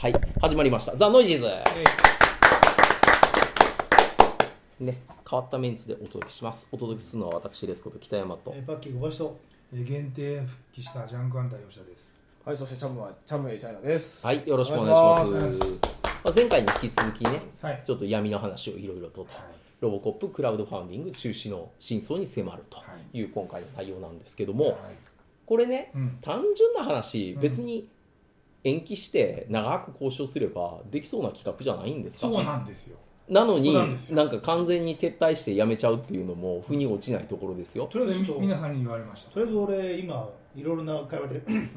はい、始まりました。ザ・ノイジーズ。ね、変わったメンツでお届けします。お届けするのは私ですこと北山とえ。ーパッキー小橋とえー限定復帰したジャンクアンダー吉田です。はい、そしてチャムはチャムエイチャイナです。はい、よろしくお願いしま願いしまあ、前回に引き続きね、はい。ちょっと闇の話をいろいろとと、はいロボコップクラウドファンディング中止の真相に迫るという今回の内容なんですけども、はいこれね、うん単純な話、うん別に延期して長く交渉すればできそうな企画じゃないんですか？そうなんですよ。なのにそうなんですよ。なんか完全に撤退してやめちゃうっていうのも腑に落ちないところですよ。それとりあえず皆さんに言われました。とりあえず俺今いろいろな会話で うん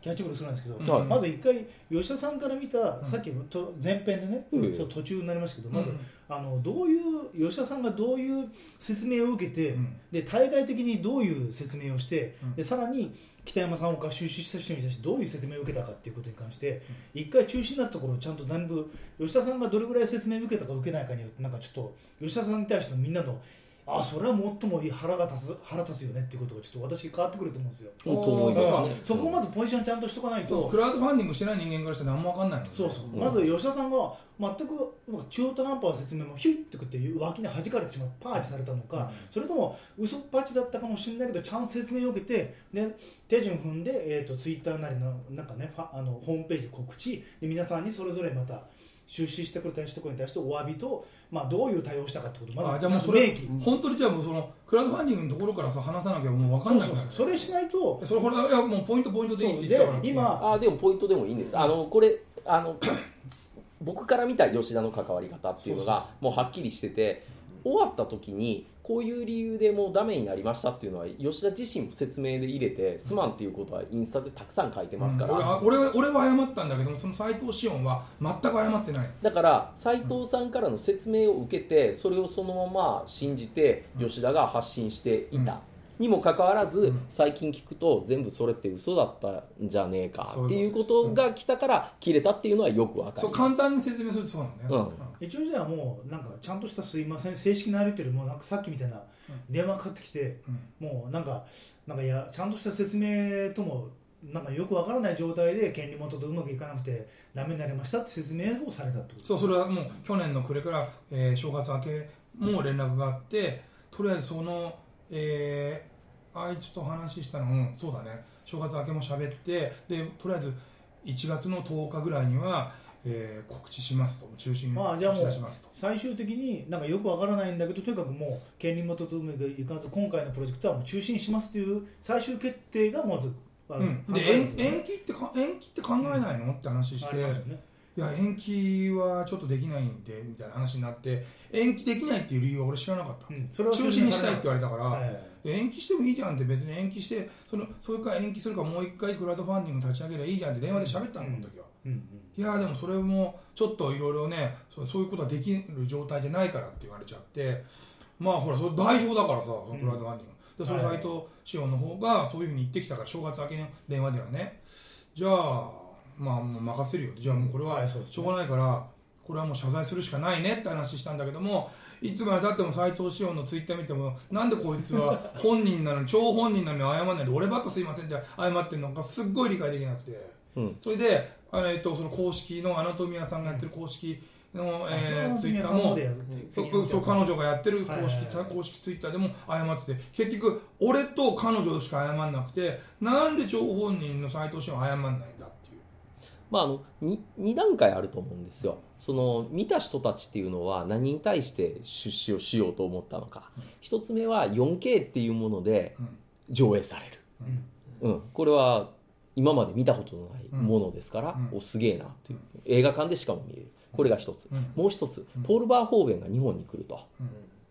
キャッチボールするんですけど、はい。まず一回吉田さんから見た、さっきと前編でね、うん。ちょっと途中になりましたけど、まず、うんあのどういう吉田さんがどういう説明を受けて、うん。で対外的にどういう説明をして、うん。でさらに北山さんが出資した人に対してどういう説明を受けたかっていうことに関して、一回中止になったところをちゃんと全部吉田さんがどれぐらい説明を受けたか受けないかによってなんかちょっと吉田さんに対してのみんなのあそれは最も腹が立つ腹立つよねっていうことがちょっと私変わってくると思うんですよ。そこをまずポジションちゃんとしとかないと。クラウドファンディングしてない人間からしたら何も分かんないのでそうそう、うんまず吉田さんが全く中途半端な説明もヒュッてくって脇に弾かれてしまうパーチされたのか、うん。それとも嘘っぱちだったかもしれないけどちゃんと説明を受けてで手順踏んで、えー、とツイッターなりのなんか、ね、ファあのホームページで告知で皆さんにそれぞれまた出資してくれた人に対してお詫びと、まあ、どういう対応をしたかってことをまあずじゃあもうそれ明記。本当にじゃあもうそのクラウドファンディングのところからさ話さなきゃもう分かんないそうそうそうそれしないとそれこれいやもうポイントポイントでいいって言ってたから。で今あーでもポイントでもいいんです。あのこれあの僕から見た吉田の関わり方っていうのがもうはっきりしてて終わった時にこういう理由でもうダメになりましたっていうのは吉田自身も説明で入れてすまんっていうことはインスタでたくさん書いてますから、うん。俺は俺は謝ったんだけどもその斎藤志音は全く謝ってない。だから斉藤さんからの説明を受けてそれをそのまま信じて吉田が発信していたにもかかわらずうん。最近聞くと全部それって嘘だったんじゃねえかっていううこととが来たから切れたっていうのはよくわかるそう簡単に説明するとそうなんだよ、一応じゃあもうなんかちゃんとしたすいません正式なやり取りもなんかさっきみたいな電話かかってきて、うん。もうなんかなんかいやちゃんとした説明ともなんかよくわからない状態で権利元とうまくいかなくてダメになりましたって説明をされたってことそうそれはもう去年の暮れから、えー正月明けも連絡があってとりあえずその、えーあいつと話したのうんそうだね。正月明けも喋ってでとりあえず1月の10日ぐらいには、えー告知しますと。中心にまあじゃあもう打ち出しますと。最終的になんかよくわからないんだけどとにかくもう権利元とうまくいかず今回のプロジェクトはもう中止にしますという最終決定がまず、ん、延延期ってか延期って考えないの？って話して。ありますよねいや延期はちょっとできないんでみたいな話になって延期できないっていう理由は俺知らなかった、うんそれは中止にしたいって言われたから、はい延期してもいいじゃんって別に延期してそのそれから延期するかもう一回クラウドファンディング立ち上げればいいじゃんって電話で喋ったの、この時は。うんうん。いやでもそれもちょっといろいろねそうそういうことはできる状態じゃないからって言われちゃってまあほらそれ代表だからさそのクラウドファンディング、でそのはい斎藤志音の方がそういうふうに言ってきたから正月明けの電話ではね。じゃあまあもう任せるよ。じゃあもうこれはしょうがないからこれはもう謝罪するしかないねって話したんだけどもいつまでたっても斎藤志音のツイッター見てもなんでこいつは本人なのに 超本人なのに謝らないで俺ばっかすいませんって謝ってるのかすっごい理解できなくて。うん。それで、あのえっと、その公式のアナトミアさんがやってる公式の、えーツイッターもそそう彼女がやってる公式,、公式ツイッターでも謝ってて結局俺と彼女しか謝んなくてなんで張本人の斎藤氏は謝んないまあ、あの 2, 2段階あると思うんですよ。その見た人たちっていうのは何に対して出資をしようと思ったのか、一つ目は 4K っていうものでうん上映される、うん。うん、これは今まで見たことのないものですから、うん。おすげえなという。映画館でしかも見れる。これが一つ、うん。もう一つポール・バーホーベンが日本に来ると、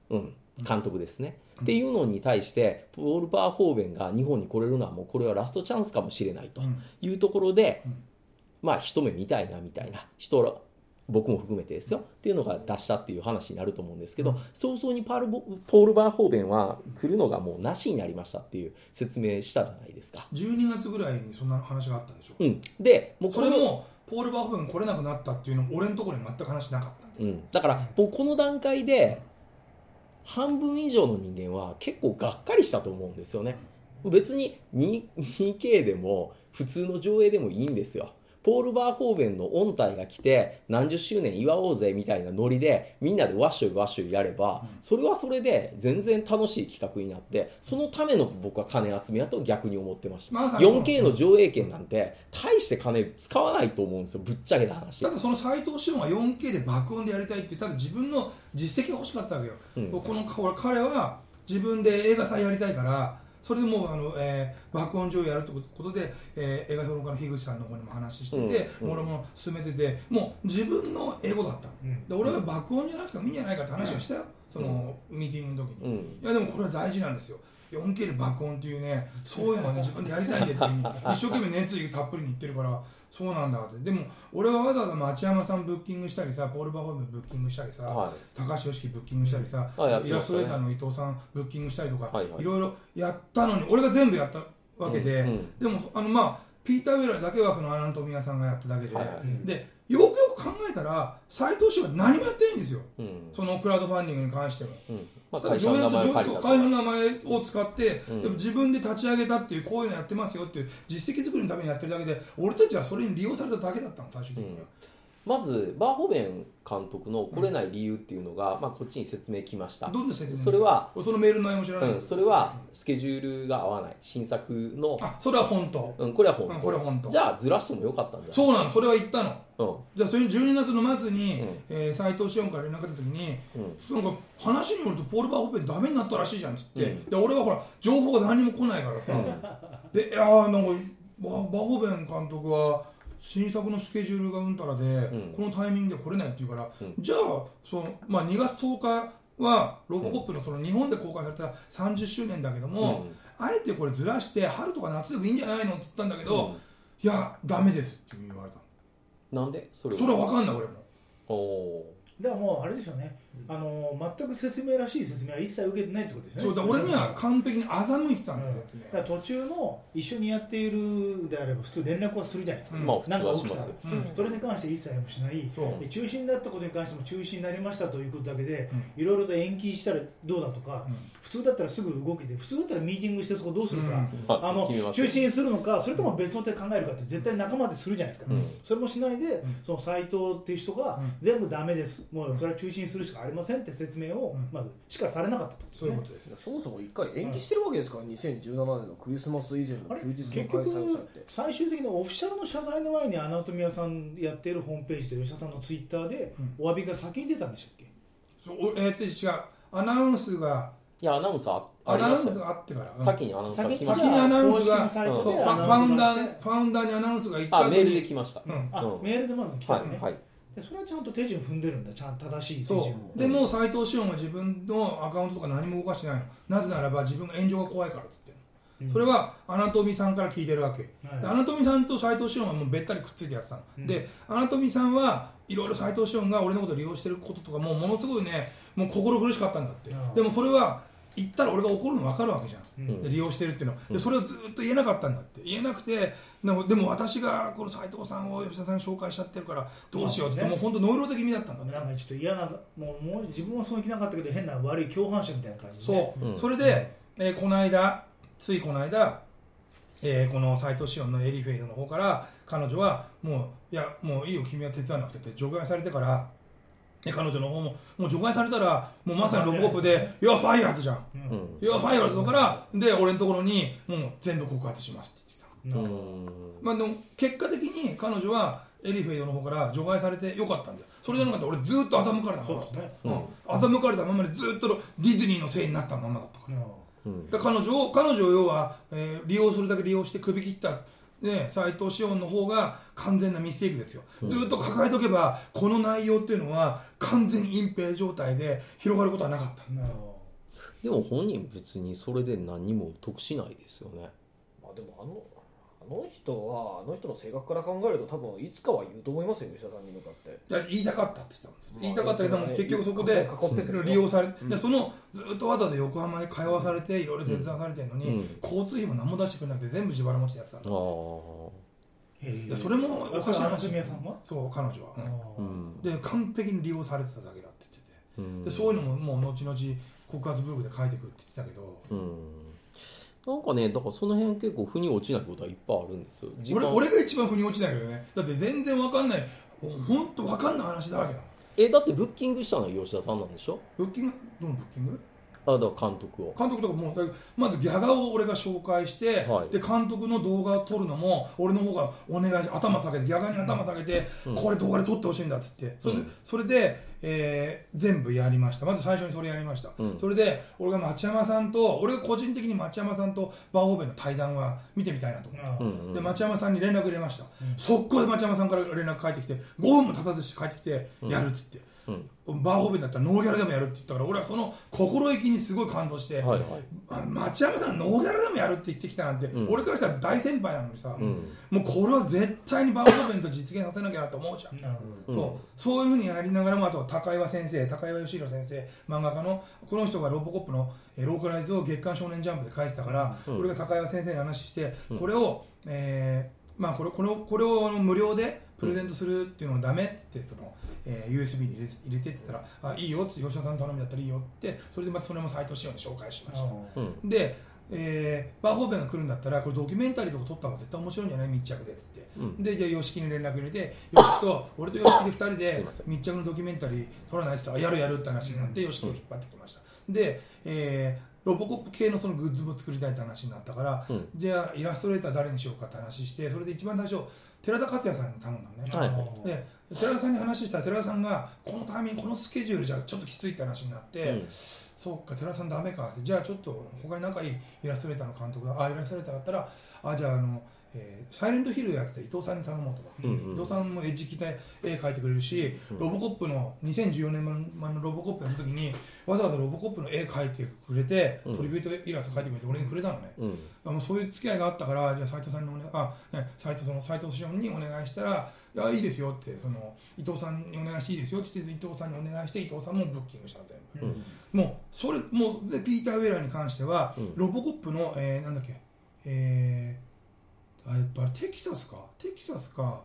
うん。うん、監督ですね、っていうのに対してポール・バーホーベンが日本に来れるのはもうこれはラストチャンスかもしれないとうん。いうところで、うんまあ一目見たいなみたいな人ら僕も含めてですよ。っていうのが出したっていう話になると思うんですけど、うん。早々にパールボポール・バーホーベンは来るのがもうなしになりましたっていう説明したじゃないですか。12月ぐらいにそんな話があったんでしょ、うん、でもうこれもポール・バーホーベン来れなくなったっていうのも俺のところに全く話なかったんです、うん、だからもうこの段階で半分以上の人間は結構がっかりしたと思うんですよね。別に 2- 2K でも普通の上映でもいいんですよポール・バーホーベンの音体が来て何十周年祝おうぜみたいなノリでみんなでワッショイワッショイやれば、それはそれで全然楽しい企画になってそのための僕は金集めやと逆に思ってました、まさにそう。4K の上映権なんて大して金使わないと思うんですよ。ぶっちゃけた話。ただその斎藤志音は 4K で爆音でやりたいってただ自分の実績が欲しかったわけよ、うん。この彼は自分で映画祭やりたいからそれでもうあの、えー爆音上映やるってことで、えー映画評論家の樋口さんの方にも話してて、うんうん。俺も進めててもう自分の英語だった、うん。で俺は爆音じゃなくてもいいんじゃないかって話をしたよ、そのミーティングの時に、うん。いやでもこれは大事なんですよ。4K で爆音っていうねそういうのをね自分でやりたいんでっていうに一生懸命熱意たっぷりに言ってるからそうなんだって。でも俺はわざわざ町山さんブッキングしたりさポール・バホームブッキングしたりさ、はい。高橋良樹ブッキングしたりさ、イラストレーターの伊藤さんブッキングしたりとか、はいはい。いろいろやったのに俺が全部やったわけで、うんうん。でもあのまあピーター・ウェラーだけはそのアナトミアさんがやっただけで、はいはい。でよ考えたら斎藤氏は何もやってないんですよ。うん。そのクラウドファンディングに関しては。うん。まあ、ただ上演と名前を借りた会社の名前を使って、うん。でも自分で立ち上げたっていうこういうのやってますよっていう実績作りのためにやってるだけで俺たちはそれに利用されただけだったの最終的には、まずバーホベン監督の来れない理由っていうのが、まあ、こっちに説明来ました。どんな説明それは、俺そのメールの内容も知らない、うん、それはスケジュールが合わない。新作の、あそれは本当。うん、これは本当、うんこれは本当。じゃあずらしてもよかったんじゃない？そうなの。それは言ったの。うん。じゃあそれに12月の末に、うん。えー斉藤志音から連絡が来た時に、うん。なんか話によるとポール・バーホッペンダメになったらしいじゃんっつって、うん。で俺はほら情報が何も来ないからさ、でいやーなんかババーホーベン監督は新作のスケジュールがうんたらで、ん。このタイミングで来れないっていうから、うん。じゃあその、まあ、2月10日はロボコップのその日本で公開された30周年だけども、あえてこれずらして春とか夏でもいいんじゃないのって言ったんだけど、うん。いやダメですって言われたなんで？それそれは分かんない俺も。おおだからもうあれですよねあの全く説明らしい説明は一切受けてないってことですよね。そうだ俺には完璧に欺いてたんうんですよ、だから途中の一緒にやっているであれば普通連絡はするじゃないですか、うんなんか起きたうん。それに関して一切もしない。そう。で中止になったことに関しても中止になりましたということだけで、ういろいろと延期したらどうだとか、うん。普通だったらすぐ動けて普通だったらミーティングしてそこどうするか、うん。あの中止にするのかそれとも別の手考えるかって絶対仲間でするじゃないですか、うん。それもしないで、ん。その斎藤っていう人がうん。全部ダメです。もうそれは中止にするしかありませんって説明を、うん。まずしかされなかったとね。そういうことです。そもそも一回延期してるわけですから、2017年のクリスマス以前の休日結の開催をしたっ局て。最終的にオフィシャルの謝罪の前にアナトミアさんやっているホームページと吉田さんのツイッターでお詫びが先に出たんでしたっけ、そうおえー、って違うアナウンスがいやアナウンサーあアナウンスがあってから、うん先にアナウンサー来ま先にアナウンスがそうファウンスファウンダーファウンダーにアナウンスが行ったあメールで来ました、うん。あ、うん。メールでまず来たね、いはい。でそれはちゃんと手順踏んでるんだ。ちゃんと正しい手そ順を。う。でもう斎藤志音は自分のアカウントとか何も動かしてないの。なぜならば自分が炎上が怖いからっつってそれはアナトミさんから聞いてるわけ、はい。でアナトミさんと斎藤志音はもうべったりくっついてやってたの、うん。でアナトミさんはいろいろ斎藤志音が俺のことを利用してることとかもうものすごいねもう心苦しかったんだって、うん。でもそれは言ったら俺が怒るの分かるわけじゃんで利用してるっていうのは。でそれをずっと言えなかったんだって。言えなくてでもでも私がこの斎藤さんを吉田さんに紹介しちゃってるからどうしようって、もう本当ノイロー的にだったんだね。なんかちょっと嫌なもうもう自分はそういけなかったけど変な悪い共犯者みたいな感じで、ね、そう、うん。それで、えーこの間ついこの間、えーこの斎藤志音のエリフェイドの方から彼女はもういやもういいよ君は手伝わなくてって除外されてからで彼女の方ももう除外されたらもうまさにロボコップで「いやファイヤーズじゃん」いやファイヤーズだからで俺のところにもう全部告発しますって言ってた。まあ、でも結果的に彼女はエリフェイドの方から除外されてよかったんだよ。それじゃなかったら俺ずっと欺かれたまですね、うん。欺かれたままでずっとディズニーのせいになったままだったから彼女を彼女を要は、えー利用するだけ利用して首切ったね、斎藤志音の方が完全なミステイクですよ、ずっと抱えとけばこの内容っていうのは完全隠蔽状態で広がることはなかった。なるほでも本人別にそれで何にも得しないですよね。まあでもあのあの人はあの人の性格から考えると多分いつかは言うと思いますよ吉田さんに向かって。いや言いたかったって言ってたんです言いたかったけどもまあ結局そこで囲ってて利用されうん。でそのずっとわざわざ横浜に通わされていろいろ手伝わされてるのに、うん。交通費も何も出してくれなくて全部自腹持ちでやってたんだあ。あどへえ。いやそれもおかしいあ話さんは、そう彼女は、あうーん。で完璧に利用されてただけだって言ってて。うん。でそういうのももう後々告発ブログで書いてくって言ってたけど、うんなんかねだからその辺結構腑に落ちないことはいっぱいあるんですよ。俺俺が一番腑に落ちないけどね。だって全然わかんない。本当わかんない話だらけだえだってブッキングしたのは吉田さんなんでしょ？ブッキング？どのブッキング？あだ監督を。監督とかもうだまずギャガを俺が紹介して、はい。で監督の動画を撮るのも俺の方がお願いし頭下げてギャガに頭下げて、これ動画で撮ってほしいんだっつって。それ,、うん。それで、えー全部やりました。まず最初にそれやりました、うん。それで俺が町山さんと俺が個人的に町山さんとバーホーベンの対談は見てみたいなと思って。あうんうん。で町山さんに連絡入れました、速攻で町山さんから連絡返ってきて5分も経たずして帰ってきてやるっつって、うん。バーホーベンだったらノーギャラでもやるって言ったから俺はその心意気にすごい感動して、はいはいあ町山さんノーギャラでもやるって言ってきたなんて、ん。俺からしたら大先輩なのにさ、うん。もうこれは絶対にバーホーベンと実現させなきゃなと思うじゃん、なるほそう。そういうふうにやりながらもあと高岩先生高岩義弘先生漫画家のこの人がロボコップのえーローカライズを月刊少年ジャンプで書いてたから、うん。俺が高岩先生に話して、これを、えーまあ、これこれをこれを無料でプレゼントするっていうのはダメって言ってその、えー USB に入れ入れてって言ったらあいいよって吉田さんの頼みだったらいいよってそれでまたそれも斎藤志陽に紹介しました。どうん。で、えーバーホーベンが来るんだったらこれドキュメンタリーとか撮った方が絶対面白いんじゃない？密着でっつって、うん。でじゃあ YOSHIKI に連絡入れて YOSHIKI と 俺と YOSHIKI で2人で密着のドキュメンタリー撮らないって言ったらやるやるって話になって YOSHIKI を引っ張ってきました。で、えーロボコップ系のそのグッズも作りたいって話になったから、うん。じゃあイラストレーター誰にしようかって話してそれで一番最初寺田克也さんに頼んだのね、はい。はいで寺田さんに話したら寺田さんがこのタイミングこのスケジュールじゃちょっときついって話になって、うん。そうか寺田さんダメかって。じゃあちょっと他に仲いいイラストレーターの監督が。あイラストレーターだったらあじゃああの、えーサイレントヒルやってた伊藤さんに頼もうと。か、うんうん。伊藤さんもエッジ着て絵描いてくれるし、ロボコップの2014年版のロボコップやった時にわざわざロボコップの絵描いてくれて、うん。トリビュートイラスト描いてくれて俺にくれたのね、うん。あのそういう付き合いがあったからじゃあ斉藤さんにお願いあ、ね、斉藤その斉藤師匠にお願いしたらいやいいですよってその伊藤さんにお願いしていいですよって言って伊藤さんにお願いして伊藤さんもブッキングしたの全部。うん。もうそれもうでピーター・ウェラーに関しては、うん。ロボコップの、えー、なんだっけえー、あえっとあれテキサスか？テキサスか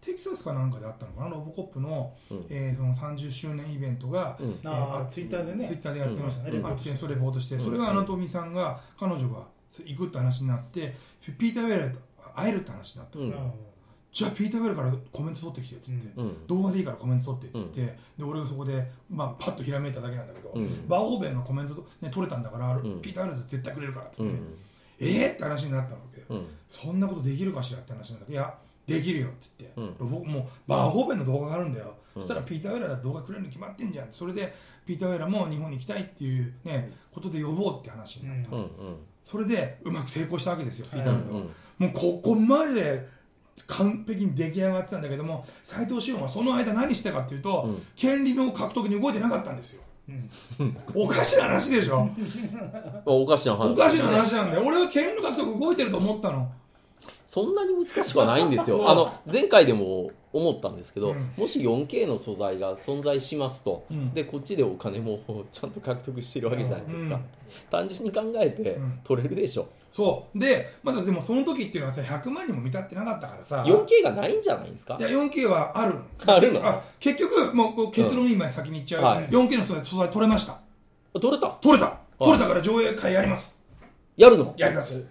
テキサスかなんかであったのかな？ロボコップの,、うん。えーその30周年イベントが、うん。えーあーツイッターでね。ツイッターでやってましたね、うん。あってそれレポートして、うんそれがアナトミーさんが彼女が行くって話になってピーター・ウェラーと会えるって話になった、うん。じゃあピーター・ウェラーからコメント取ってきてっつって、うん。動画でいいからコメント取ってって言って、で俺がそこで、まあ、パッとひらめいただけなんだけど、うん。バーホーベンのコメント、ね、取れたんだから、ん。ピーター・ウェラー絶対くれるからっつって、うん。えーって話になったわけ、うんそんなことできるかしらって話なんだけどいやできるよって言って、うん。ロボもうバーホーベンの動画があるんだよ、うん。そしたらピーター・ウェラー動画くれるに決まってんじゃん。それでピーター・ウェラーも日本に行きたいっていう、ね、ことで呼ぼうって話になった、うんうん。それでうまく成功したわけですよ、ピーター・ウェラーは。うんもうここまで完璧に出来上がってたんだけども斎藤志音はその間何してたかっていうと、うん。権利の獲得に動いてなかったんですよ。うんおかしな話でしょ。あ おかしな話。おかしな話なんだよ。俺は権利獲得動いてると思ったの。そんなに難しくはないんですよ。あの前回でも思ったんですけど、うん。もし 4K の素材が存在しますと、うん。でこっちでお金もちゃんと獲得してるわけじゃないですか、うん。単純に考えてうん。取れるでしょ、そう。でまだでもその時っていうのはさ100万人も見たってなかったからさ。4K がないんじゃないですか？いや 4K はある。あるの？あ結局もう結論今先に言っちゃう、はい。4K の素材素材取れました。取れた？取れた。取れたから上映会やります。やるの？やります。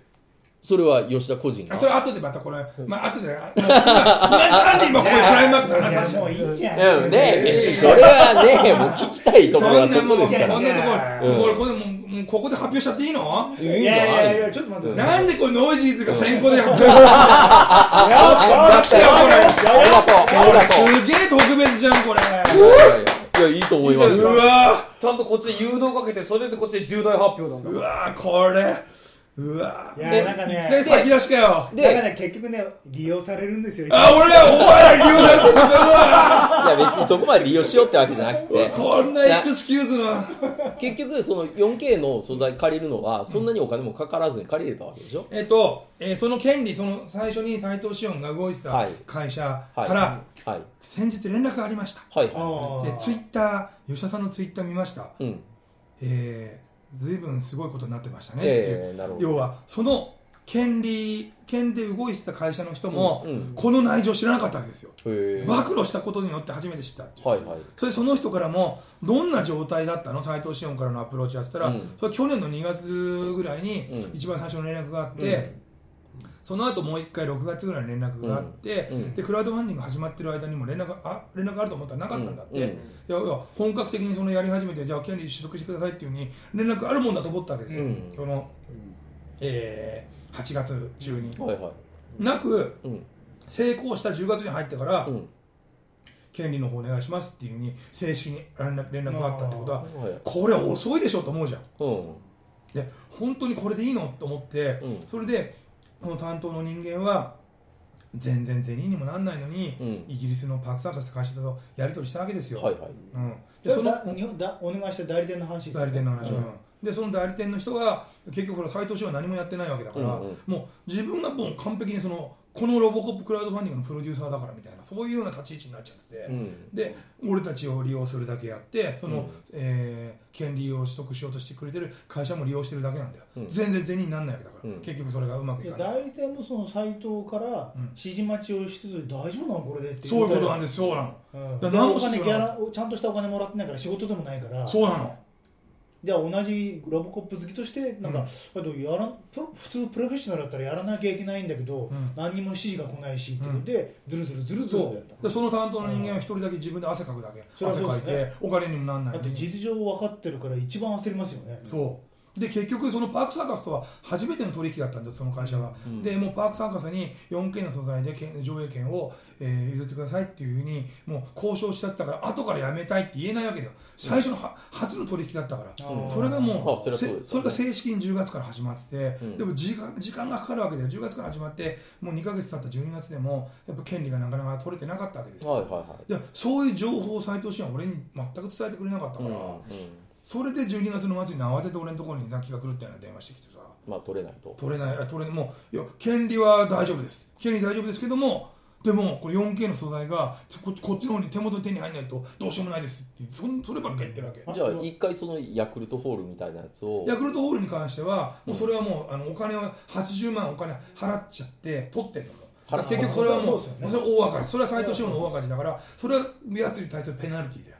それは吉田個人が。あそれ後でまたこれ、まあ後で、あ今ななんで今これクライマックスの話しいやもういいじゃん。うんね別にそれはねもう聞きたいところはそそんなもう、こんなところ、うんこれ、これもう、もうここで発表しちゃっていいの？いやいやいやちょっと待ってなんでこれノイジーズが先行で発表した？んだよ。ちょっと待ってよ、これ。すげえ特別じゃん、これ。いやいやいと思いますうよわちゃんとこっちで誘導かけてそれでこっちで重大発表なんだうわこれ。うわいやでなんかねいきなり先出しかよ。だから結局ね利用されるんですよあ、俺ら、お前ら利用されてるのか、いや別にそこまで利用しようってわけじゃなくて。こんなエクスキューズな。結局その 4K の素材借りるのはそんなにお金もかからずに借りれたわけでしょ、えっと、えーその権利、その最初に斎藤志音が動いてたはい。会社はいから、はい。先日連絡がありました。はい。あはー。で、ツイッター、吉田さんのツイッター見ました。いうん。えー、ずいぶんすごいことになってましたね。っていう、えー、要はその権利権で動いてた会社の人も、うんうん。この内情知らなかったわけですよ。暴露したことによって初めて知ったっていう。はいはい。それでその人からもどんな状態だったの？斎藤志音からのアプローチやってたら、うん。それは去年の2月ぐらいにうん。一番最初の連絡があって、その後もう1回6月ぐらいに連絡があって、うんうん。でクラウドファンディング始まってる間にも連絡があ連絡あると思ったらなかったんだって、うんうん。いやいや本格的にそのやり始めてじゃあ権利取得してくださいっていうふうに連絡あるもんだと思ったわけですよ、うん。その、えー8月中に、はいはい。なくうん。成功した10月に入ってから、うん。権利の方お願いしますっていうふうに正式に連絡連絡があったってことははい。これは遅いでしょと思うじゃん。うん。で本当にこれでいいのと思って、うん。それでこの担当の人間は全然銭にもなんないのに、うん。イギリスのパークサーカス会社とやり取りしたわけですよ、はいはい。うん、それでそのだ日本だお願いした代理店の話ですよ代理店の話、うん。うん。でその代理店の人が結局ほら斎藤氏は何もやってないわけだから、うんうん。もう自分がもう完璧にそのこのロボコップクラウドファンディングのプロデューサーだからみたいなそういうような立ち位置になっちゃってて、うん。で俺たちを利用するだけやってその、うん。えー権利を取得しようとしてくれてる会社も利用してるだけなんだよ、うん。全然銭にならないわけだから、うん。結局それがうまくいいやかない。代理店もそのサイトからうん。指示待ちをしつつ大丈夫なのこれでってそういうことなんでですそうなの。うん、だ何もギャラちゃんとしたお金もらってないから仕事でもないから。そうなのじゃあ同じロボコップ好きとしてなんか、やら普通プロフェッショナルだったらやらなきゃいけないんだけど、うん。何にも指示が来ないしってことで、ずるずるずるずるそやった。う。でその担当の人間は一人だけ自分で汗かくだけ。そりゃ汗かいそうですね。てお金にもなんないだって実情分かってるから一番焦りますよね。そうで結局そのパークサーカスとは初めての取引だったんですその会社は、うん。でもうパークサーカスに 4K の素材で権上映権を、えー譲ってくださいっていうふうにもう交渉しちゃったから後からやめたいって言えないわけだよ。最初のは、初の取引だったから、うん。それがもうあそりゃそうですせそれが正式に10月から始まってて、うん。でも時間時間がかかるわけで10月から始まってもう2か月経った12月でもやっぱ権利がなかなか取れてなかったわけですよ、はいはいはい。でそういう情報を斎藤氏は俺に全く伝えてくれなかったから、うんうんそれで12月の末に慌てて俺のところに泣きが来るっていうような電話してきてさ。まあ取れないと。取れない。あ取れもういや権利は大丈夫です。権利大丈夫ですけどもでもこれ 4K の素材がここっちの方に手元に手に入らないとどうしようもないですってそんそればっかり言ってるわけ。じゃあ一回そのヤクルトホールみたいなやつを。ヤクルトホールに関してはもうそれはもうあのお金は80万お金払っちゃって取ってんの結局それはもうそれは大赤字それは斎藤志郎の大赤字だからそれはやつに対するペナルティーだよ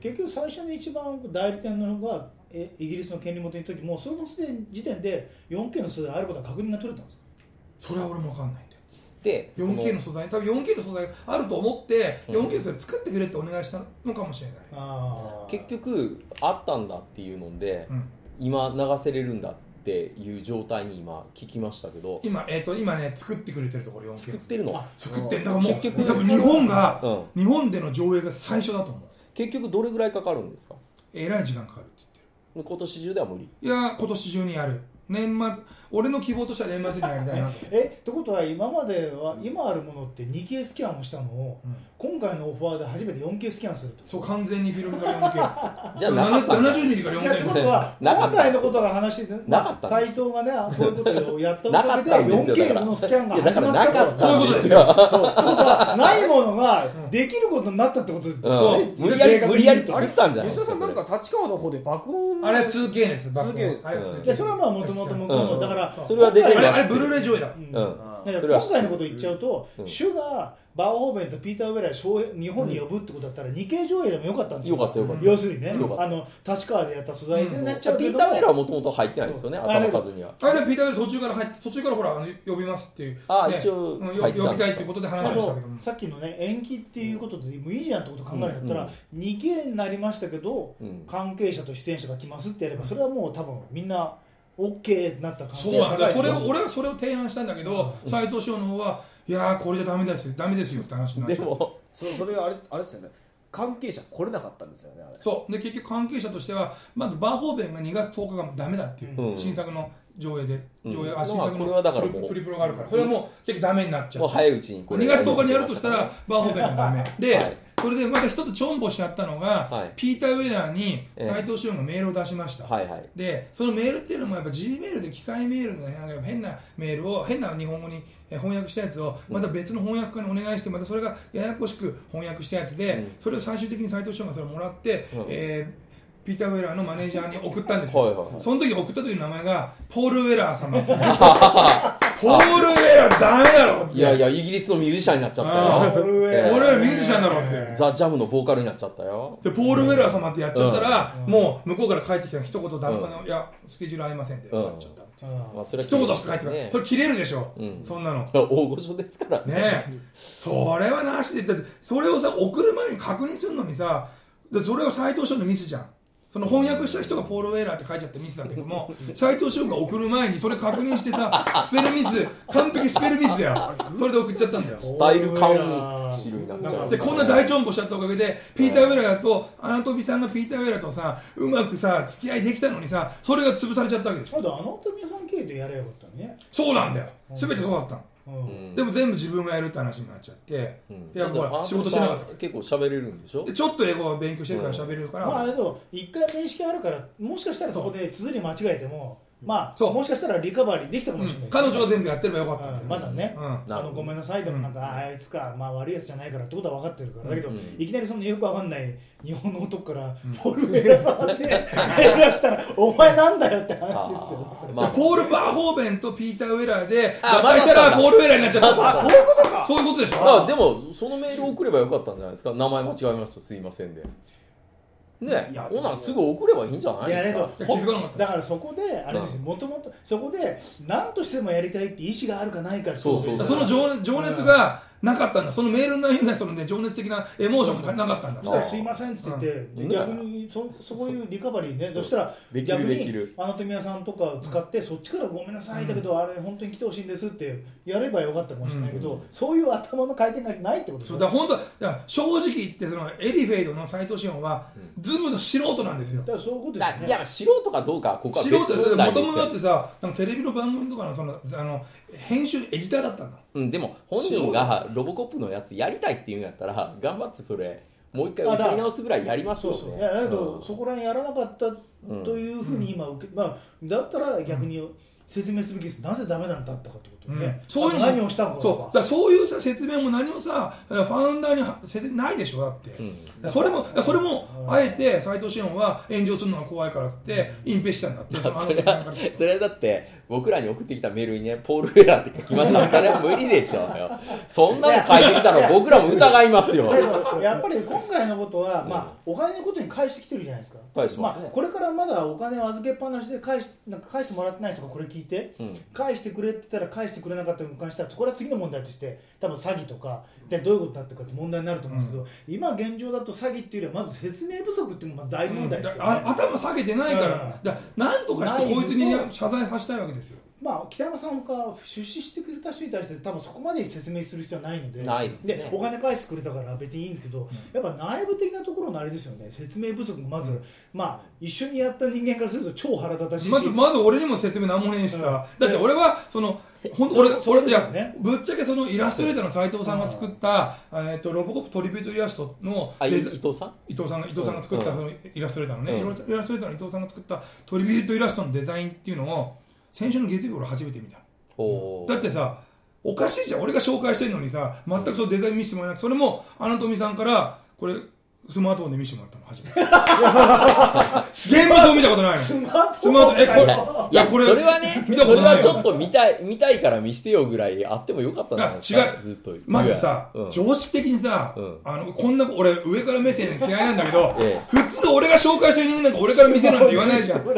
結局最初に一番代理店の方がえイギリスの権利元に行った時もうその時点で 4K の素材あることは確認が取れたんですか？それは俺も分かんないんだよ。でその 4K の素材多分 4K の素材あると思ってうん。4K の素材作ってくれってお願いしたのかもしれない、結局あったんだっていうので、うん。今流せれるんだっていう状態に今聞きましたけど。今,、えー、と今ね作ってくれてるところ 4K 作ってるの？あ作ってんだからもう結局多分日本が、うん。日本での上映が最初だと思う結局どれぐらいかかるんですか？えらい時間かかるって言ってる。今年中では無理。いや今年中にやる。年末俺の希望としては年末にやりたいなと。えってことは今までは今あるものって 2K スキャンをしたのを、うん。今回のオファーで初めて 4K スキャンすると。そう完全にフィルムから 4K じゃあなかったんだ。70ミリからいやって 4K ことは今回のことが話でなかったんです斎藤がねこういうことをやったおなかげでかったんですよだか 4K らのスキャンが始まったなかったそういうことですよ。ってことはないものができることになったってことですよ。う無理やり無理やり作ったんじゃない吉田さんなんか立川の方で爆音あれは 2K ですバック 2K です。あれはうん 2K いやそれはまあもともと向こうの、うん。だからそれは出てるあれあれブルーレイ上映だ。うん。うん。今回のこと言っちゃうと、うん。主がバーホーベンとピーター・ウェラー日本に呼ぶってことだったら、2系上映でもよかったんですよ。よかったよかった。要するにね。あの立川でやった素材でうん。なっちゃうけども、ピーター・メラーはもともと入ってないですよね頭数には。あれでピーター・ウェル途中から入って途中からほらあの呼びますっていう。ねあ一応うんよ入ってた呼びたいっていうことであ話をしたけどさっきのね延期っていうことでもういいじゃんってこと考えるんだったら、うん。2K になりましたけど、うん。関係者と出演者が来ますってやればそれはもう多分みんな OK になった可能そうなんだ。それを俺はそれを提案したんだけど斎藤翔の方はいやーこれじゃダメですよ。ダメですよって話になっちゃう。でもそそれはあれあれですよね。関係者来れなかったんですよねそう。で結局関係者としてはまずバーホーベンが2月10日がダメだっていう、うん。新作の上映でうん。上映、まああ新作これはだからもう。プリプロがあるからそれはもう結局ダメになっちゃうもう早いうちにこれ2月10日にやるとしたらバーホーベンがダメで、はいそれでまた一つチョンボしちゃったのが、はいピーター・ウェラーにええ斎藤志音がメールを出しました、はいはいでそのメールっていうのもやっぱ G メールで機械メールの、ね、変なメールを変な日本語にえー翻訳したやつをまた別の翻訳家にお願いしてまたそれがややこしく翻訳したやつで、うんそれを最終的に斎藤翔がそれをもらって、うんえーピーター・ウェラーのマネージャーに送ったんですよ、はいはいはい。その時送った時の名前がポール・ウェラー様。ポール・ウェラーダメだろって。いやいやイギリスのミュージシャンになっちゃったよ。ポールウェラー。俺らミュージシャンだろって。ザ・ジャムのボーカルになっちゃったよ。でポール・ウェラー様ってやっちゃったら、もう向こうから帰ってきたら一言ダメ、あのいやスケジュール合いませんで、うん終わっちゃった。っていうまあそれは一言しか返ってこない、ね。それ切れるでしょ、うん。そんなの。大御所ですからね。それはなしで、だって、それをさ、送る前に確認するのにさ、でそれを斎藤翔のミスじゃん。その翻訳した人がポール・ウェーラーって書いちゃってミスだけども、斎藤翔が送る前にそれ確認してさ、スペルミス、完璧スペルミスだよ。それで送っちゃったんだよ。スタイルカウンシルになっちゃうで、こんな大チョンボしちゃったおかげで、ピーター・ウェラーと、アナトビさんがピーター・ウェラーとさ、うまくさ、付き合いできたのにさ、それが潰されちゃったわけですよ。あとあの富谷さん経由でやればよかったのね、そうなんだよ。すべてそうだったの。でも全部自分がやるって話になっちゃって、うん。いや、ほら、仕事してなかった。から。結構喋れるんでしょ？でちょっと英語を勉強してるから喋れるから、まあけど一回面識あるからもしかしたらそこで綴り間違えてもまあそう。もしかしたらリカバリーできたかもしれない。彼女が全部やってればよかったんだよ。うんまだね、うん。あのごめんなさい。でもなんか、うん。ああいつか、まあ、悪いやつじゃないからってことは分かってるから、だけど、うん。いきなりそのよくわかんない日本の男から、ポール・ウェラーさんってメールが来たら、お前なんだよって話ですよ。まあでポール・バーホーベンとピーター・ウェラーであ合体したらポール・ウェラーになっちゃった。あそういうことか。そういうことでしょ。あでもそのメール送ればよかったんじゃないですか。名前間違えました。すいませんでねいやほなすぐ送ればいいんじゃないいやですか気づかなかった。だからそこであれですよもともとそこで何としてもやりたいって意思があるかないかそうそうその情熱情熱がなかったんだ。そのメールの内容にその、ね、情熱的なエモーションが足りなかったんだ。そしたらすいませんって言って、うん。で逆にそそういうリカバリーね。そしたら逆にできる。アナトミアさんとかを使って、そっちからごめんなさいだけど、あれ本当に来てほしいんですってやればよかったかもしれないけど、そういう頭の回転がないってことですそう。だから本当はだ正直言ってそのエリフェイドの斎藤志音はズムの素人なんですよ。だからそういうことですね。いや素人かどうかはここは素人もともとだってさなんかテレビの番組とかのそのあの編集エディターだったんだ。うん、でも本人がロボコップのやつやりたいって言うんやったら頑張ってそれもう一回あだ。送り直すぐらいやりますそうよね。そういやだけど、うん。そこら辺やらなかったというふうに今受け、まあ、だったら逆に説明すべきです。なぜダメなんだったかってことをね、そういう何をしたのかそう。だそういうさ説明も何もさファウンダーには説明ないでしょだって、うん。それもそれもあえて斎藤志音は炎上するのが怖いからって隠蔽したんだって。そのそれは それはだって僕らに送ってきたメールにねポール・ウェラーって書きましたそれは無理でしょうよ。そんなの書いてきたの僕らも疑いますよ。やっぱり今回のことは、まあ、お金のことに返してきてるじゃないですか、返してますねあ、これからまだお金を預けっぱなしで返しなんか返してもらってない人がこれ聞いて、うん返してくれって言ったら返してくれなかったのに関してはこれは次の問題として多分詐欺とかでどういうことになってるかって問題になると思うんですけど、今現状だと詐欺っていうよりはまず説明不足っていうのがまず大問題ですよね、だあ頭下げてないから,、うん。だなんとかしてこいつに謝罪させたいわけですよ。まあ、北山さんが出資してくれた人に対して多分そこまで説明する必要はないので。ないですね。お金返してくれたから別にいいんですけど、やっぱ内部的なところのあれですよね。説明不足がまず、まあ、一緒にやった人間からすると超腹立たしいし、まずまず俺にも説明何もへんしさ、うん。だって俺はその本当俺俺いやねぶっちゃけそのイラストレーターの斎藤さんが作った、えっとロボコップトリビュートイラストの伊藤さん？伊藤さんが伊藤さんが作ったうん。そのイラストレーターのね、うん。イラストレーターの伊藤さんが作ったトリビュートイラストのデザインっていうのを先週の月曜日俺初めて見た。だってさおかしいじゃん。俺が紹介してるのにさ全くそのデザイン見せてもらえなくてそれもアナトミさんからこれスマートフォンで見せてもらったの初めて。現物を見たことないの。スマートスマートえこれい。やこれそれはね見たことないよ。それはちょっと見たい見たいから見してよぐらいあってもよかったんじゃないですかいや違う。ずっと。まずさ、うん。常識的にさ、うん。あのこんな俺上から目線嫌いなんだけど、ええ。普通俺が紹介してる人間なんか俺から見せなんて言わないじゃん。で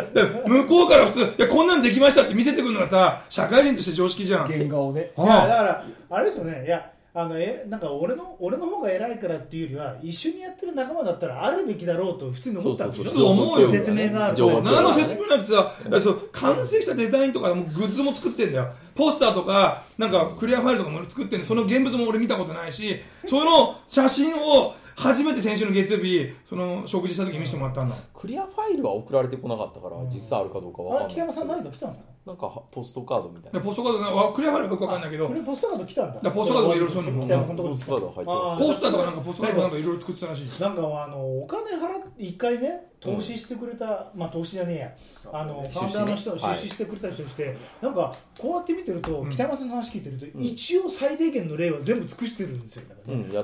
向こうから普通いやこんなんできましたって見せてくるのがさ社会人として常識じゃん。原画をね。いやだからあれですよね。いやあのえなんか俺の俺の方が偉いからっていうよりは一緒にやってる仲間だったらあるべきだろうと普通に思ったんですよそうそう。思うよ。説明がある情報何の説明なんてさ、そう完成したデザインとかもうグッズも作ってんだよ。ポスターとか、なんかクリアファイルとかも作ってんで、その現物も俺見たことないし、その写真を初めて先週の月曜日、その食事した時に見せてもらったんだ。クリアファイルは送られてこなかったから実際あるかどうかわかんない。あれ北山さん何か来たんですか？なんかポストカードみたいな。でポストカードが、わクリアファイルはよくわかんないけど。こ、れポストカード来たんだ。だポストカードがいろいろそういうのポストカード入ってまあポスターとかなんかポストカードなんかいろいろ作ってたらしい。なんかあのお金払って一回ね投資してくれた、まあ投資じゃねえや。あのファウンダーの人出資ね出資してくれた人として、なんかこうやって見てると、ん。北山さんの話聞いてると、ん。一応最低限の例は全部尽くしてるんですよ、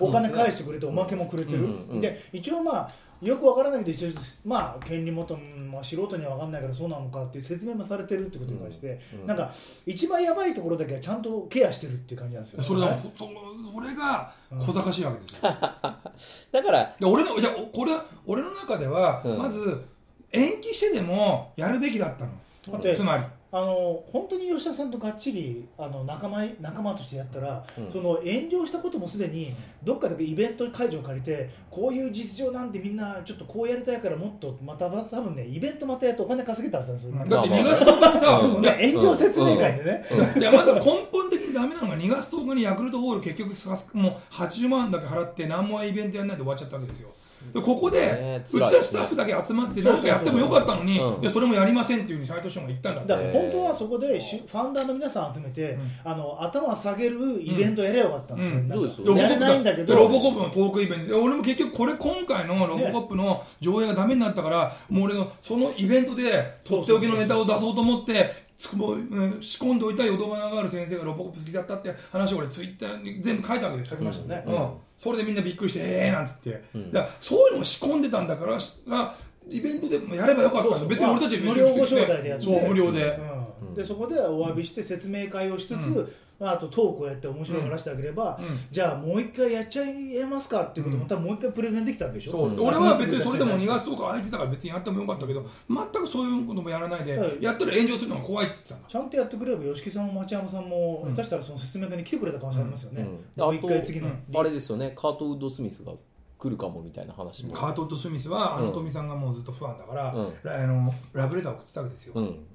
お金返してくれておまけもくれてる、うんうん。で一応まあよくわからないけど一応まあ権利元、まあ、素人には分かんないからそうなのかっていう説明もされてるってことに関して、うん。うん。なんか一番やばいところだけはちゃんとケアしてるっていう感じなんですよそれだねそそれが小賢しいわけですよ、だからで俺のいやおこれは俺の中では、うん。まず延期してでもやるべきだったの、だってつまりあの本当に吉田さんとがっちりあの仲間仲間としてやったら、うん。その炎上したこともすでにどっかでイベント会場を借りてこういう実情なんでみんなちょっとこうやりたいからもっとまた多分ねイベントまたやってお金稼げたはずなんですよ、だってまあ2月10日にさ、うん。ね炎上説明会でね、いやまず根本的にダメなのが2月10日にヤクルトホール結局もう80万だけ払って何もイベントやらないで終わっちゃったわけですよでここで、ねうちのスタッフだけ集まって何かやってもよかったのにいやそれもやりませんっていうふうに斉藤翔が言ったんだって。だから本当はそこでしファンダーの皆さん集めて、うん。あの頭下げるイベントやればよかったん。ですよ、やれないんだけど。でロボコップのトークイベント。で俺も結局これ今回のロボコップの上映がダメになったから、もう俺のそのイベントでとっておきのネタを出そうと思ってつもう、うん仕込んでおいた淀花がある先生がロボコップ好きだったって話を俺ツイッターに全部書いたわけですよ。書きましたねうん。それでみんなびっくりしてええー、なんつって、ん。だからそういうのを仕込んでたんだからがイベントでもやればよかったんですよ別に俺たち無料ご招待でやってそう無料で、うん。でそこでお詫びして説明会をしつつ、まあ、あとトークをやって面白がらせてあげれば、うん。じゃあもう一回やっちゃいますかっていうことも、多分もう一回プレゼンできたわけでしょ、そううん。俺は別にそれでも2月10日空いてたから別にやってもよかったけど全くそういうこともやらないで、うん。やったら炎上するのが怖いって言ってたの。ちゃんとやってくれれば吉木さんも町山さんも、うん下手したらその説明会に来てくれた可能性ありますよね、うん。もう一回次の、うん。あれですよね。カート・ウッド・スミスが来るかもみたいな話も。カートッド・スミスはあうんの富さんがもうずっとファンだから、あのラブレターを送ってたわけですよ、うん。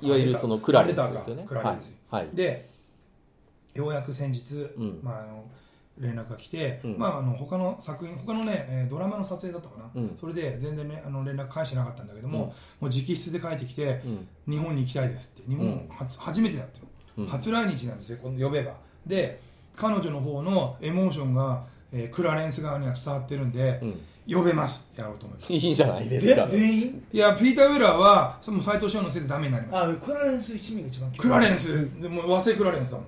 いわゆるそのクラレンスですよね。クラレンス。はい、はい。でようやく先日、ん。まあ、あの連絡が来て、うん。まあ、あの他の作品他のね、えードラマの撮影だったかな、うん。それで全然、ね、あの連絡返してなかったんだけども、うん。もう直筆で帰ってきて、うん。日本に行きたいですって。日本うん。初,、初めてだって、うん。初来日なんですよ今度呼べば。で彼女の方のエモーションが、えークラレンス側には伝わってるんで、うん。呼べます。やろうと思います。いいじゃないですでか全員？いやピーター・ウェラーはその斎藤翔のせいでダメになりました。あクラレンス一味が一番クラレンス。でも和製クラレンスだもん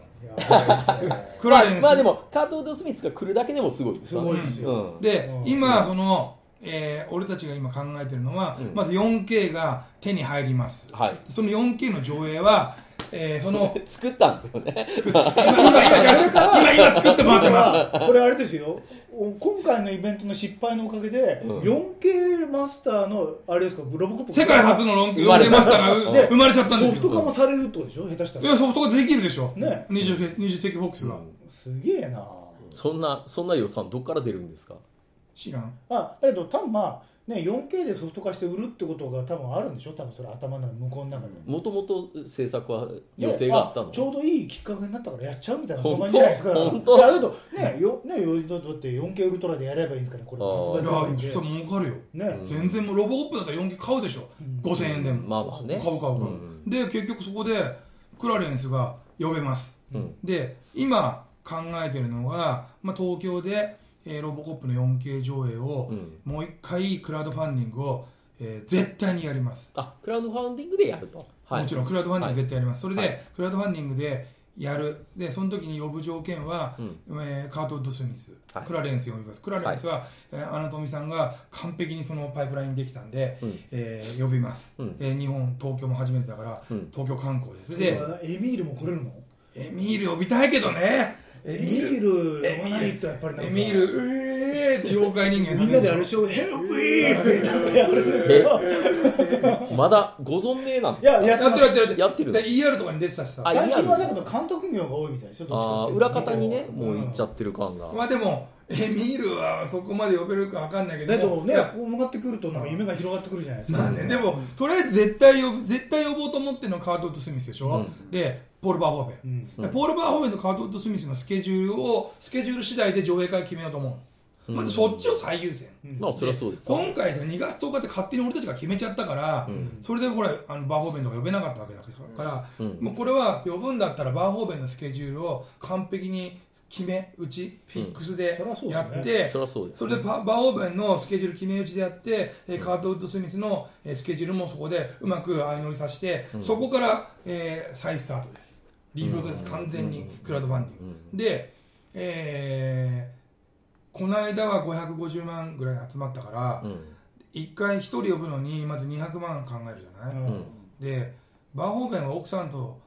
クラレンス、まあでもカート・ウッド・スミスが来るだけでもすごいですすごいですよ、うん。で、うん。今その、えー俺たちが今考えてるのは、うん。まず 4K が手に入ります。はい。その 4K の上映は、えーその 作ったんですよね。今今今今作ってもらってます。これあれですよ。お今回のイベントの失敗のおかげで、うん。4K マスターのあれですかロボコップ世界初のロン生まれ 4K マスターが生まれちゃったんですよ。ソフト化もされるってことでしょ？下手したら。いやソフトができるでしょ、ね。20, 20世紀フォックスは、すげえな。そんなそんな予算どっから出るんですか？知らん。あだけど多分まあね 4K でソフト化して売るってことが多分あるんでしょ？多分それ頭の中向こうの中で。もともと制作はで予定があったの？ちょうどいいきっかけになったからやっちゃうみたいな本当？感じじゃないですか。本当？だけどねよねよだって 4K ウルトラでやればいいんですからこれ。発売すればいや儲かるよ。ね。全然もうロボコップだったら 4K 買うでしょ、うん。5000円でも、まあまあね。買う買う買う、うんで結局そこでクラレンスが呼べます。うん。で今考えてるのが、まあ、東京で、えーロボコップの 4K 上映を、うん。もう一回クラウドファンディングを、えー絶対にやります、あクラウドファンディングでやると、はい、もちろんクラウドファンディング絶対やります、それで、はい。クラウドファンディングでやる。でその時に呼ぶ条件は、うん。えーカート・ウッド・スミス、はい。クラレンス呼びます。クラレンスは、えーアナトミさんが完璧にそのパイプラインできたんで、うん。えー呼びます、うん。で日本東京も初めてだから、うん。東京観光です。ででエミールも来れるの？エミール呼びたいけどねエミール呼ばないとやっぱりなんかエミールうえーって妖怪人間みんなであれでしょ？ヘルプイーってやるえまだご存命なんいやややってるやってるやってる。やってる。で ER とかに出てたしさ。あ最近はだけど監督業が多いみたいでちかあーっていうと。裏方にねもう行っちゃってる感が、まあでもエミールはそこまで呼べるかわかんないけど。だけどねこう向かってくるとなんか夢が広がってくるじゃないですか、まあね、でも、とりあえず絶対呼ぶ絶対呼ぼうと思ってるのはカート・ウッド・スミスでしょ、うでポール・バーホーベン、うん。ポール・バーホーベンとカート・ウッド・スミスのスケジュールをスケジュール次第で上映会決めようと思う、うん。まずそっちを最優先、うん。まあそりゃそうです。今回で2月10日って勝手に俺たちが決めちゃったから、うん。それでこれあのバーホーベンとか呼べなかったわけだから、うん。もうこれは呼ぶんだったらバーホーベンのスケジュールを完璧に決め打ちフィックスでやって、それでパバーホーベンのスケジュール決め打ちでやって、えーカート・ウッド・スミスの、えースケジュールもそこでうまく相乗りさせて、うん。そこから、えー再スタートです。リブートです、うん。完全にうん。クラウドファンディング、うん。で、えーこの間は550万ぐらい集まったから、うん。1回1人呼ぶのにまず200万考えるじゃない、うん。でバーホーベンは奥さんと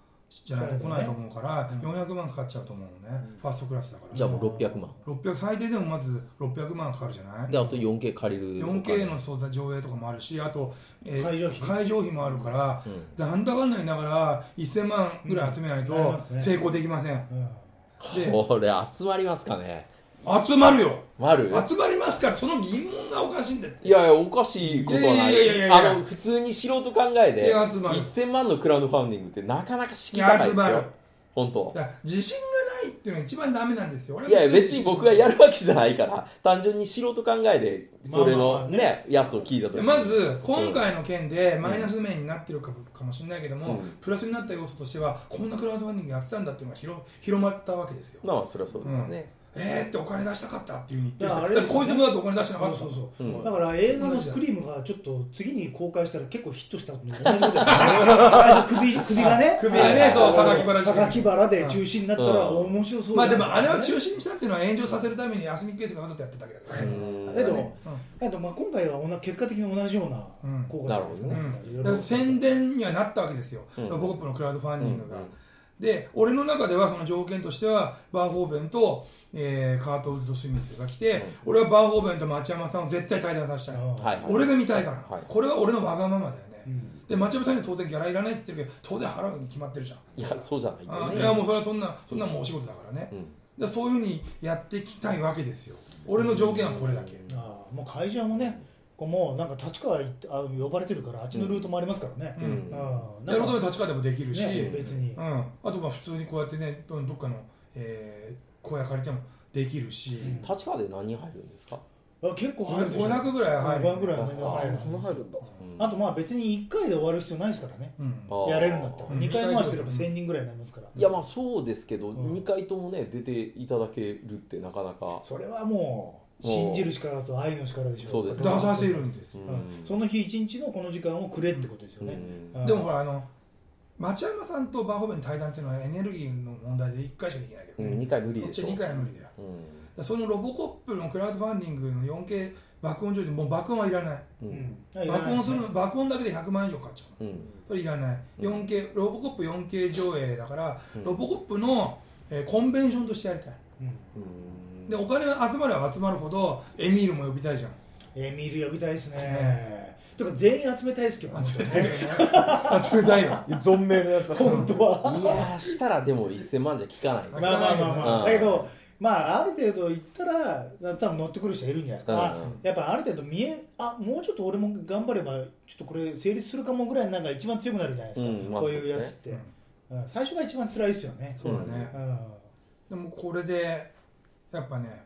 じゃないと来ないと思うから、うん。400万かかっちゃうと思うのね、ファーストクラスだから。じゃあもう600万。600最低でもまず600万かかるじゃない？であと 4K 借りる。4K の操作上映とかもあるしあと、えー会場費。会場費もあるから、うん。でなんだかんだ言いながら1000万ぐらい集めないと成功できません、うん。でこれ集まりますかね集まるよ。ある？集まりますからその疑問がおかしいんだって。いやいやおかしいことはない。いやいやいやいやあの普通に素人考えでいや集まる。1000万のクラウドファンディングってなかなか敷居高い本当自信がないっていうのが一番ダメなんですよ。俺いや別に僕がやるるわけじゃないから単純に素人考えでそれのね。ねやつを聞いた時に。まず今回の件でマイナス面になってるかかもしれないけども、うん。プラスになった要素としてはこんなクラウドファンディングやってたんだっていうのが広広まったわけですよ、まあまあそれはそうですねえーってお金出したかったっていうふうに言だからあってるねとこだとお金出してなかった。そうそうだから映画のスクリームがちょっと次に公開したら結構ヒットしたのと同じことですよね。最初首首がね。首がねはい。そう榊原榊原で中止になったらうん。面白そうまあでもあれは中止にしたっていうのは炎上させるために休みケースがわざとやってただけだから。ねうん。だけど、うん。まあ今回は同じ結果的に同じようなうん。効果じゃないですかね、うん。宣伝にはなったわけですよ、うん。ロボコップのクラウドファンディングが、うんで俺の中ではその条件としてはバーホーベンと、えーカート・ウッド・スミスが来て、俺はバーホーベンと町山さんを絶対対談させたい、うんはいはい。俺が見たいから、はい。これは俺のわがままだよね、うん。で町山さんには当然ギャラいらないって言ってるけど当然払うに決まってるじゃん。いやそうじゃない。ねいやもうそれはそんなそんなもうお仕事だからね、うん。でそういうふうにやっていきたいわけですよ。俺の条件はこれだけ、ああもう会場もねこうもうなんか立川行ってあ呼ばれてるからあっちのルートもありますからね、うん。うん。やることで立川でもできるし、ね別に、うん、あとまあ普通にこうやってねどどっかの、えー、小屋借りてもできるし、ん。立川で何人入るんですか？あ結構入るでしょ。500ぐらい入る。500ぐらい入る。入るんだ。あとまあ別に1回で終わる必要ないですからね。やれるんだったら。うん。2回回してれば1000人ぐらいになりますから。いやまあそうですけど、うん。2回ともね出ていただけるってなかなか。それはもう信じる力と愛の力でしょ。そうです出させるんです。よ、うん。その日一日のこの時間をくれってことですよね、うん。うんでもほらあの町山さんとバーホーベンの対談っていうのはエネルギーの問題で1回しかできないけど、うん、2回無理そっちでしょ2回は無理だよ。うん。そのロボコップのクラウドファンディングの 4K 爆音上映でもう爆音はい。らない爆音するの爆音だけで100万円以上かかっちゃううん。それいらない。4K ロボコップ 4K 上映だから、うん。ロボコップの、えーコンベンションとしてやりたい。うんうんでお金が集まれば集まるほどエミールも呼びたいじゃん。エミール呼びたいですね。とか全員集めたいですけどね。集めたいよね。集めたいよ。存命のやつ本当は。いやーしたらでも1000万じゃ効かないですまあまあまあまあ、うん。だけどまあある程度行ったら多分乗ってくる人いるんじゃないですか、あうん。やっぱある程度見えあもうちょっと俺も頑張ればちょっとこれ成立するかもぐらいなんか一番強くなるじゃないですか、うんまあこういうやつって、うん。最初が一番辛いですよね。そうだね、うん。でもこれでやっぱね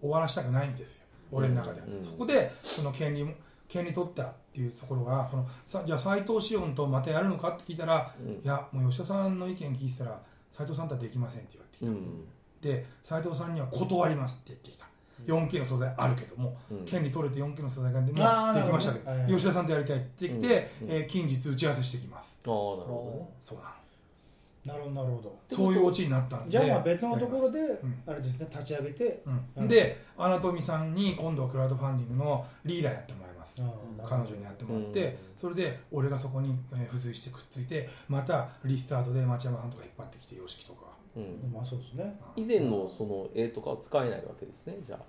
終わらしたくないんですよ。俺の中で。は、うん。そこでその権利も権利取ったっていうところがそのさじゃあ斎藤志音とまたやるのかって聞いたら、うん。いやもう吉田さんの意見聞いてたら斎藤さんとはできませんって言われてきた、うん。で斎藤さんには断りますって言ってきた。4K の素材あるけども、うん。権利取れて 4K の素材がでもできましたけど吉田さんとやりたいって言って、うん。えー近日打ち合わせしてきます。ああなるほそうなのなるほどなるほど。そういうオチになったんで。じゃあまあ別のところで、あれですね立ち上げて、うん。うんでアナトミさんに今度はクラウドファンディングのリーダーやってもらいます、うん彼女にやってもらって、うん。それで俺がそこに、えー付随してくっついてまたリスタートで町山さんとか引っ張ってきて YOSHIKI とか。ど、うん、まあそうですね。以前のその絵とかは使えないわけですね。じゃあ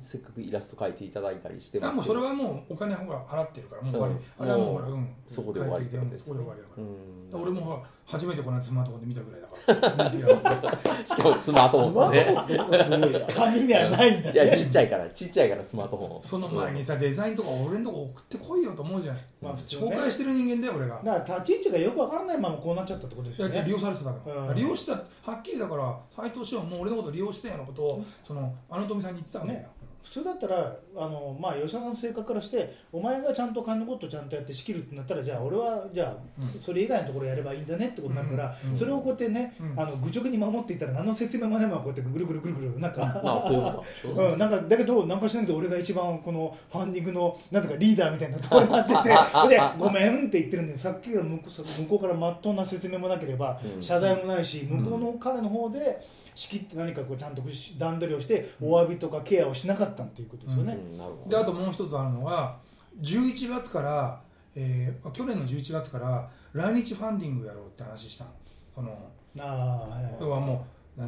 せっかくイラスト描いていただいたりしてあますもうそれはもうお金ほら払ってるからもう終わり、うん。あれはもうほらもううん。そこで終わりですね。そこで終わりだから、うん。俺もほら初めてこの間スマートフォンで見たぐらいだから。ス トしかもスマートフォンね紙にはないん。だいやねちっちゃいからちっちゃいからスマートフォン。その前にさデザインとか俺のとこ送ってこいよと思うじゃん、まあ普通ね紹介してる人間だよ俺が。だから立ち位置がよくわからないままこうなっちゃったってことですよね。だって利用されてたから、うん。利用したはっきりだから斎藤志音もう俺のこと利用してようなことをそのあの富さんに言ってたんだよ、ね普通だったらあの、まあ、吉田さんの性格からしてお前がちゃんと金のことちゃんとやって仕切るってなったらじゃあ俺はじゃあ、うん。それ以外のところやればいいんだねってことになるから、うん。うん。それをこうやってね、うん。あの愚直に守っていったら何の説明もないままこうやってぐるぐるぐるぐるなんか、まあそ うん、なんかだけどなんかしないけど俺が一番このファンディングのなんとかリーダーみたいなところになってて でごめんって言ってるんでさっきから向こう向こうからまっとうな説明もなければ、うん。謝罪もないし向こうの彼の方で仕切って何かこうちゃんと段取りをしてお詫びとかケアをしなかったっていうことですよね。うん。なるほど。であともう一つあるのが11月から、えー去年の11月から来日ファンディングやろうって話したの。そのああはいはもう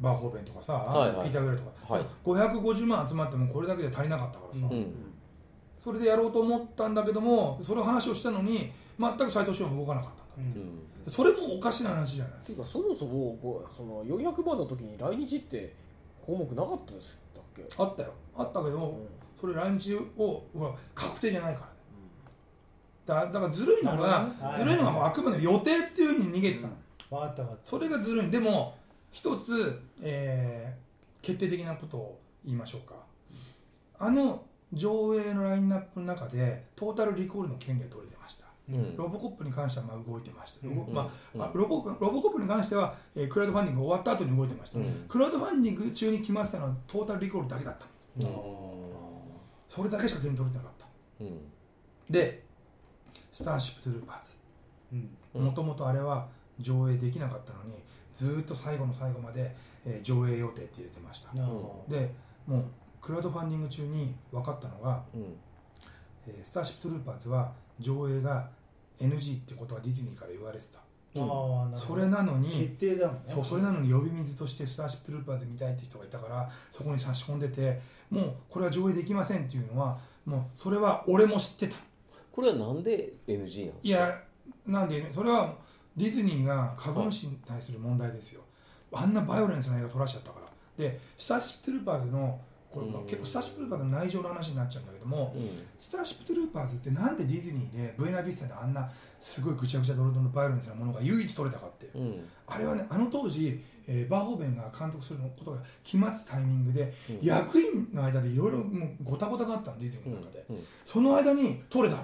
バーホーベンとかさ、はいはい。ピーター・グレーとか、はい。550万集まってもこれだけで足りなかったからさ、うんうん。それでやろうと思ったんだけどもその話をしたのに全く斎藤翔は動かなかったんだ。うんうんそれもおかしな話じゃない。っていうかそもそもこうその400番の時に来日って項目なかったですだっけ、あったよ。あったけど、うん。それ来日を確定じゃないからね。だだからずるいのながずるいのがあくまで予定っていうふうに逃げてたの、分かった分かっそれがずるい。でも一つ、えー決定的なことを言いましょうか。あの上映のラインナップの中でトータルリコールの権利が取れてロボコップに関してはまあ動いてました、まうん。ああロボロボコップに関しては、えークラウドファンディング終わった後に動いてました、うん。クラウドファンディング中に決まってたのはトータルリコールだけだった。うん。それだけしか権利取れてなかった。うん。でスターシップトゥルーパーズもともとあれは上映できなかったのにずーっと最後の最後まで、えー上映予定って入れてました。でもうクラウドファンディング中に分かったのが、うん。えースターシップトゥルーパーズは上映が NG ってことはディズニーから言われてた。どああなるほど。それなの決に定だもんね。そうそれなのに呼び水としてスターシップトゥルーパーズ見たいって人がいたからそこに差し込んでてもうこれは上映できませんっていうのはもうそれは俺も知ってた。これはなんで NG なんいやなんでねそれはディズニーが株主に対する問題ですよ。あんなバイオレンスな映画撮らしちゃったから。でスターシップトゥルーパーズのこれ、まあうん。結構スターシップトゥルーパーズの内情の話になっちゃうんだけども、うん。スターシップトゥルーパーズってなんでディズニーでブエナビスタであんなすごいぐちゃぐちゃドロドロのバイオレンスなものが唯一撮れたかってう。ん。あれはねあの当時、えーバーホーベンが監督することが決まってたタイミングで、うん。役員の間でいろいろごたごたがあったのディズニーの中で、うん。その間に撮れた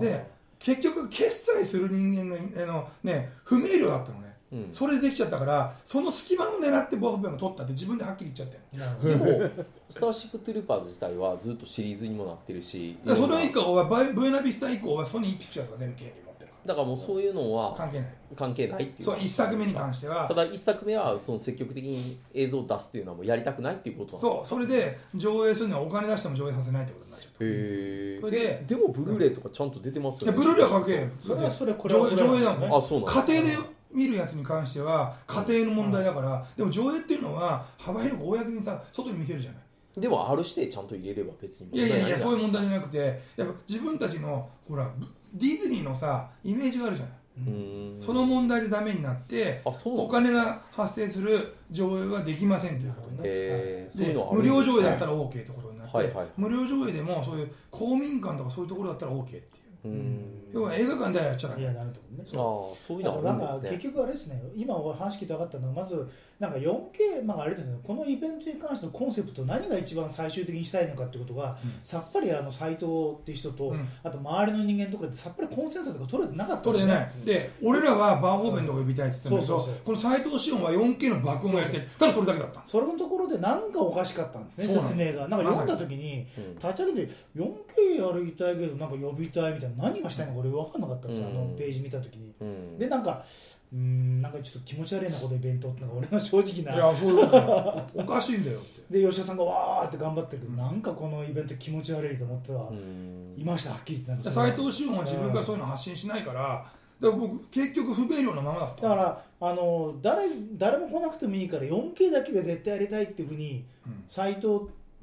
で結局決済する人間があの、ね、不明瞭だったのねうん。それでできちゃったからその隙間を狙ってバーホーベンが取ったって自分ではっきり言っちゃってるなるほど。でもスターシップトゥルーパーズ自体はずっとシリーズにもなってるしでそれ以降はバイブエナビスタ以降はソニーピクチャーズが全部権利持ってるかだからもうそういうのはら関係ない。関係ないっていう。そう一作目に関しては。ただ一作目はその積極的に映像を出すっていうのはもうやりたくないっていうことなんですそうそれで上映するのはお金出しても上映させないってことになっちゃった。へそれでででもブルーレイとかちゃんと出てますよね。いやブルーレイは関係ないそれはそれこれは上映だもんね。あそうなんだ。家庭で見るやつに関しては家庭の問題だから、でも上映っていうのは幅広く公にさ外に見せるじゃない。でも R 指定ちゃんと入れれば別にいやいやいやそういうう問題じゃなくてやっぱ自分たちのほらディズニーのさイメージがあるじゃない、うん。その問題でダメになってあそうなんだお金が発生する上映はできませんということになって。へーそういでうのはある無料上映だったら OK ってことになって、はいはい。無料上映でもそういう公民館とかそういうところだったら OK っていう。うん。要は映画館ではやっちゃダメ。いやなると思うね。ああそういうのはなんか結あるんですね局あれですね今お話聞いて分かったのはまずなんか 4K、まあ、あれですね。このイベントに関してのコンセプト何が一番最終的にしたいのかってことが、うん。さっぱりあの斎藤っていう人と、うん。あと周りの人間とかでさっぱりコンセンサスが取れてなかったん取れてない、で俺らはバーホーベンとか呼びたいって言ってたんだけど、この斎藤志音は 4K の爆音がやりたいただそれだけだった。それのところで何かおかしかったんですね説明が。なんか読んだ時にうん。立ち上げて 4K やりたいけどなんか呼びたいみたいな何がしたいのか俺分かんなかったんですよ、うん。あのページ見た時に。うん。でなんかうーんなんかちょっと気持ち悪いなこのイベントってのが俺の正直いなやそう おかしいんだよって。で吉田さんがわーって頑張ってる。けど、なんかこのイベント気持ち悪いと思っては、うん。いましたはっきり言って斎藤志音は自分からそういうの発信しないからだから僕結局不明瞭なままだった。だからあの誰誰も来なくてもいいから 4K だけが絶対やりたいっていうふうにうん。斎藤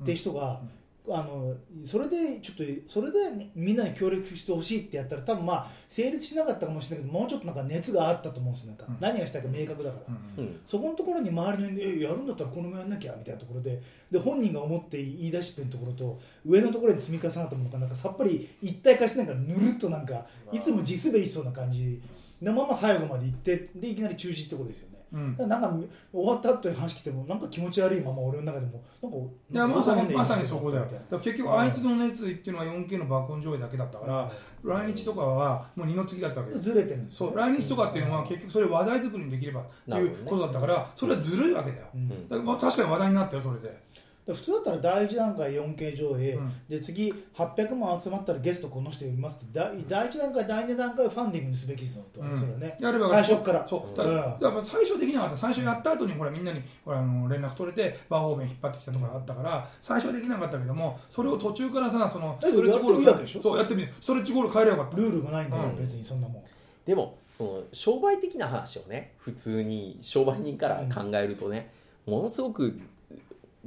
って人が、あのそれでちょっとそれでみんなに協力してほしいってやったら多分まあ成立しなかったかもしれないけどもうちょっとなんか熱があったと思うんですよなんか、うん何がしたいか明確だから。うんうんそこのところに周りの人間えやるんだったらこのままやんなきゃみたいなところでで本人が思って言い出しっぺのところと上のところに積み重なったものがなんかさっぱり一体化してなんかぬるっとなんかいつも地滑りしそうな感じのまま最後まで行ってでいきなり中止ってことですよね。うん。なんか終わった後に話聞いてもなんか気持ち悪いまま俺の中でもなんかいやまさにまさにそこだよ。だ結局あいつの熱意っていうのは 4K の爆音上映だけだったから来日とかはもう二の次だったわけです。ずれてるんですよ。そう来日とかっていうのは結局それ話題作りにできればっていうことだったからそれはずるいわけだよ。うん。うんだ確かに話題になったよそれでで普通だったら第一段階 4K 上映、うん。で次800万集まったらゲストこの人呼びますって。第第一段階第二段階ファンディングにすべきですよと、うん。それはね。やれば最初から。そうだから,、うん。最初できなかった。最初やった後にほらみんなにほらあの連絡取れてバー方面引っ張ってきたとかあったから最初はできなかったけどもそれを途中からさそのストレッチゴールやってそうやってみる。ストレッチゴール変えればよかった。ルールがないんだよ、うん。別にそんなもん。でもその商売的な話をね普通に商売人から考えるとね、ものすごく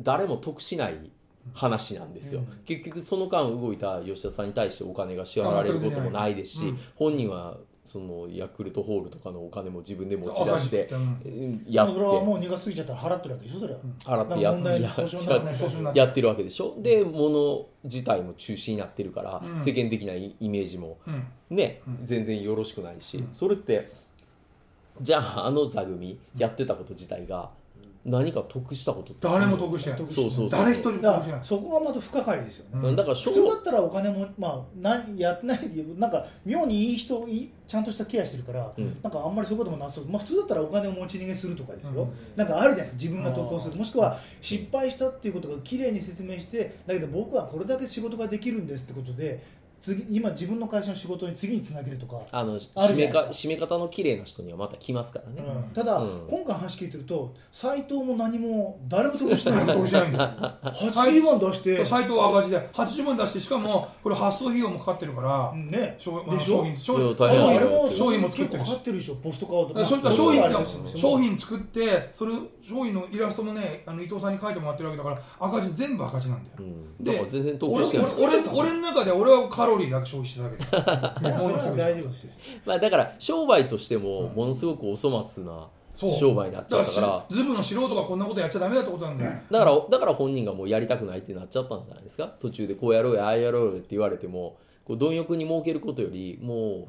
誰も得しない話なんですよ、うん。結局その間動いた吉田さんに対してお金が支払われることもないですし、うん。本人はそのヤクルトホールとかのお金も自分で持ち出してやって。それはもう2月過ぎちゃったら払ってるわけでしょそれは、払ってややっやってるわけでしょ？で物自体も中止になってるから、うん。世間的なイメージもうん。ね、うん。全然よろしくないし、うん。それってじゃああの座組やってたこと自体が何か得したことって。誰も得してない。得そうそうそう。誰一人も得してない。らそこがまた不可解ですよね、うん。だから普通だったらお金も、まあ、なやってないなんか妙にいい人いいちゃんとしたケアしてるから、うん。なんかあんまりそういうこともなさそう、まあ、普通だったらお金を持ち逃げするとかですよ、うん。なんかあるじゃないですか自分が得をする。もしくは失敗したっていうことがきれいに説明してだけど僕はこれだけ仕事ができるんですってことで次今自分の会社の仕事に次につなげるとか、あのある締めか締め方の綺麗な人にはまた来ますからね、うん。ただ、うん。今回話聞いてると斎藤も何も誰も得してない得してないんだよ80 万出して、斎藤は赤字で80万出してしかもこれ発送費用もかかってるから、うんね商でしょ？商品商品も商品も作ってるし。かかってるでしょポストカードまあそういった商品商品作ってそれ商品のイラストもねあの伊藤さんに描いてもらってるわけだから赤字全部赤字なんだよ、うん、で全然得俺俺俺俺の中で俺はカロリーだけ消費してただけ いや大丈夫ですよ。まあ、だから商売としてもものすごくお粗末な商売になっちゃったから。だズブの素人がこんなことやっちゃダメだってことなんだよ、だからだから本人がもうやりたくないってなっちゃったんじゃないですか？途中でこうやろうやああやろうよって言われてもこう貪欲に儲けることよりもう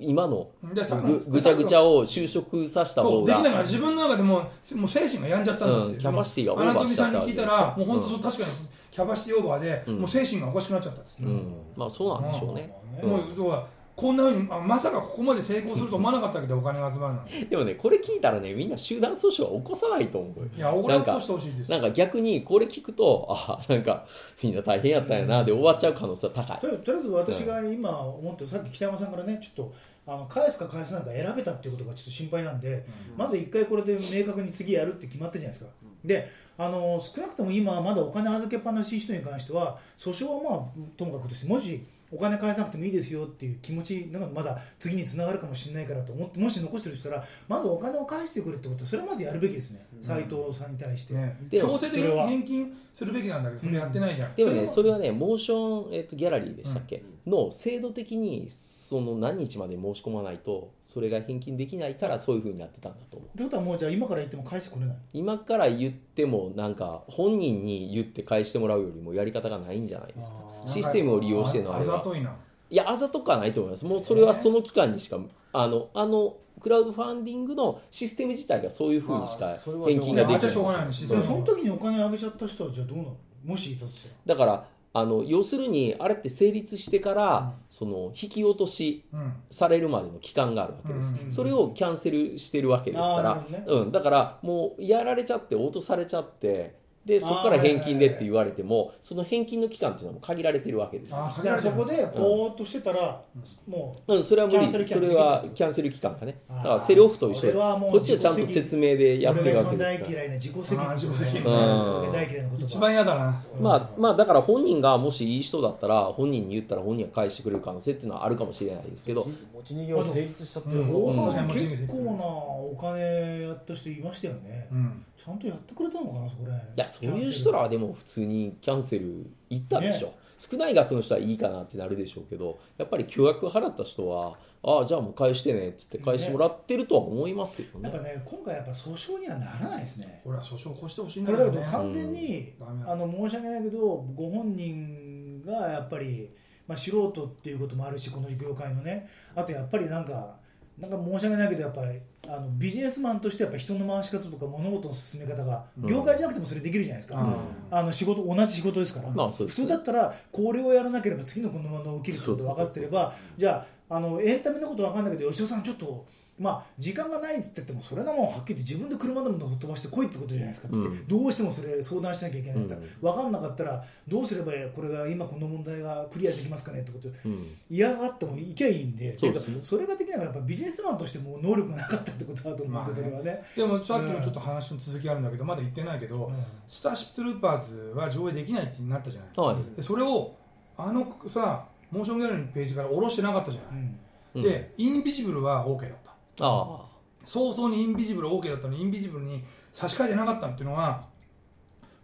今のぐぐちゃぐちゃを収束させたそうで方がきながら自分の中でもうもう精神が病んじゃったんだって、うんキャパシティがオーアナトミバーしちゃったさんに聞いたらもう本当そう確かにキャパシティオーバーで、うん。もう精神がおかしくなっちゃったんです、うん、まあそうなんでしょうね、うん。もう要はこんなふうにあまさかここまで成功すると思わなかったけどお金が集まるなんて。でもねこれ聞いたらねみんな集団訴訟は起こさないと思うよ。いや起こしてほしいです。なんか逆にこれ聞くとあなんかみんな大変やったんやなで終わっちゃう可能性は高い。とりあえずとりあえず私が今思ってるさっき北山さんからねちょっとあの返すか返さないか選べたっていうことがちょっと心配なんで、まず一回これで明確に次やるって決まってるじゃないですか、であの少なくとも今まだお金預けっぱなし人に関しては訴訟はまあともかくとしてもしお金返さなくてもいいですよっていう気持ちなんかまだ次につながるかもしれないからと思ってもし残してる人らまずお金を返してくるってことそれはまずやるべきですね。斎、藤さんに対して、ね、でも強制的それはに返金するべきなんだけどそれやってないじゃん、でもねそそれはねモーション、えっとギャラリーでしたっけ、の制度的にその何日まで申し込まないとそれが返金できないからそういうふうになってたんだと思う。ってことはもうじゃあ今から言っても返してくれない？今から言ってもなんか本人に言って返してもらうよりもやり方がないんじゃないですか。システムを利用してのああれは。ざといな。いやあざとくはないと思います。もうそれはその期間にしかあのあのクラウドファンディングのシステム自体がそういうふうにしか返金ができない。その時にお金あげちゃった人はじゃあどうなの？もしいたとしたら。だからあの要するにあれって成立してから、その引き落としうん。されるまでの期間があるわけです、うん。それをキャンセルしてるわけですかるほどね。ら、うん、だからもうやられちゃって落とされちゃってでそこから返金でって言われてもその返金の期間っていうのはもう限られてるわけです、あだからそこでぼーっとしてたら、もううん、それは無キャンセル期間理それはキャンセル期間がね。だからセルオフと一緒です。それはもうこっちはちゃんと説明でやって俺が一るわけですから。番大嫌いな自己責任。大嫌いな言葉一番嫌だな。まあまあだから本人がもしいい人だったら本人に言ったら本人が返してくれる可能性っていうのはあるかもしれないですけど。持ち逃げは成立しちゃってるうん。うん。結構なお金やった人いましたよね、うんちゃんとやってくれたのかなそこらいやそういう人らはでも普通にキャンセル行ったでしょ、ね少ない額の人はいいかなってなるでしょうけどやっぱり巨額払った人はああじゃあもう返してねっつって返してもらってるとは思いますけどね。やっぱね今回やっぱ訴訟にはならないですね。俺は訴訟を起こしてほしいんこだけどね。れだけど完全に、うん。あの申し訳ないけどご本人がやっぱり、まあ、素人っていうこともあるしこの業界のね。あとやっぱりなんかなんか申し訳ないけどやっぱりあのビジネスマンとしてやっぱ人の回し方とか物事の進め方がうん。業界じゃなくてもそれできるじゃないですか、うん。あの仕事同じ仕事ですから、まあね。普通だったらこれをやらなければ次のこのものを起きるってことが分かってればじゃああのエンタメのこと分かんないけど吉尾さんちょっとまあ時間がないっつってってもそれなもんはっきり言って自分で車でも飛ばしてこいってことじゃないですか、うん。どうしてもそれ相談しなきゃいけないんだ。ったら、うん。分かんなかったらどうすればこれが今この問題がクリアできますかねってこと。うん。嫌がってもいけばいいんで。それができないのはやっぱビジネスマンとしても能力がなかったってことだと思うんで、まあねそれはね。でもさっきのちょっと話の続きあるんだけどまだ言ってないけど、うん。スターシップトゥルーパーズは上映できないってなったじゃない、はい。でそれをあのさモーションギャラリーのページから下ろしてなかったじゃない、うん。うん。でインビジブルは OK だったあ。早々にインビジブル OK だったのにインビジブルに差し替えてなかったっていうのは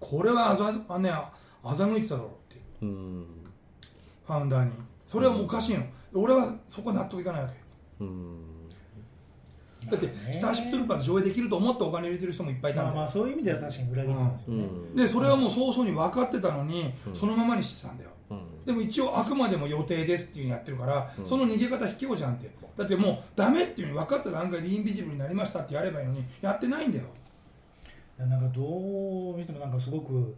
これはあざあ、ね、欺いてただろうっていう。あうん。ファウンダーに。それはおかしいの、俺はそこは納得いかないわけ。うん。だって、まあね。スターシップトゥルーパーズ上映できると思ってお金入れてる人もいっぱいいたんだよ、まあまあそういう意味では確かに裏切ってますよね。うん。でそれはもう早々に分かってたのに、うん。そのままにしてたんだよ。うんでも一応あくまでも予定ですっていうのやってるから、うん。その逃げ方卑怯じゃんって。だってもうダメっていうのに分かった段階でインビジブルになりましたってやればいいのにやってないんだよ。なんかどう見てもなんかすごく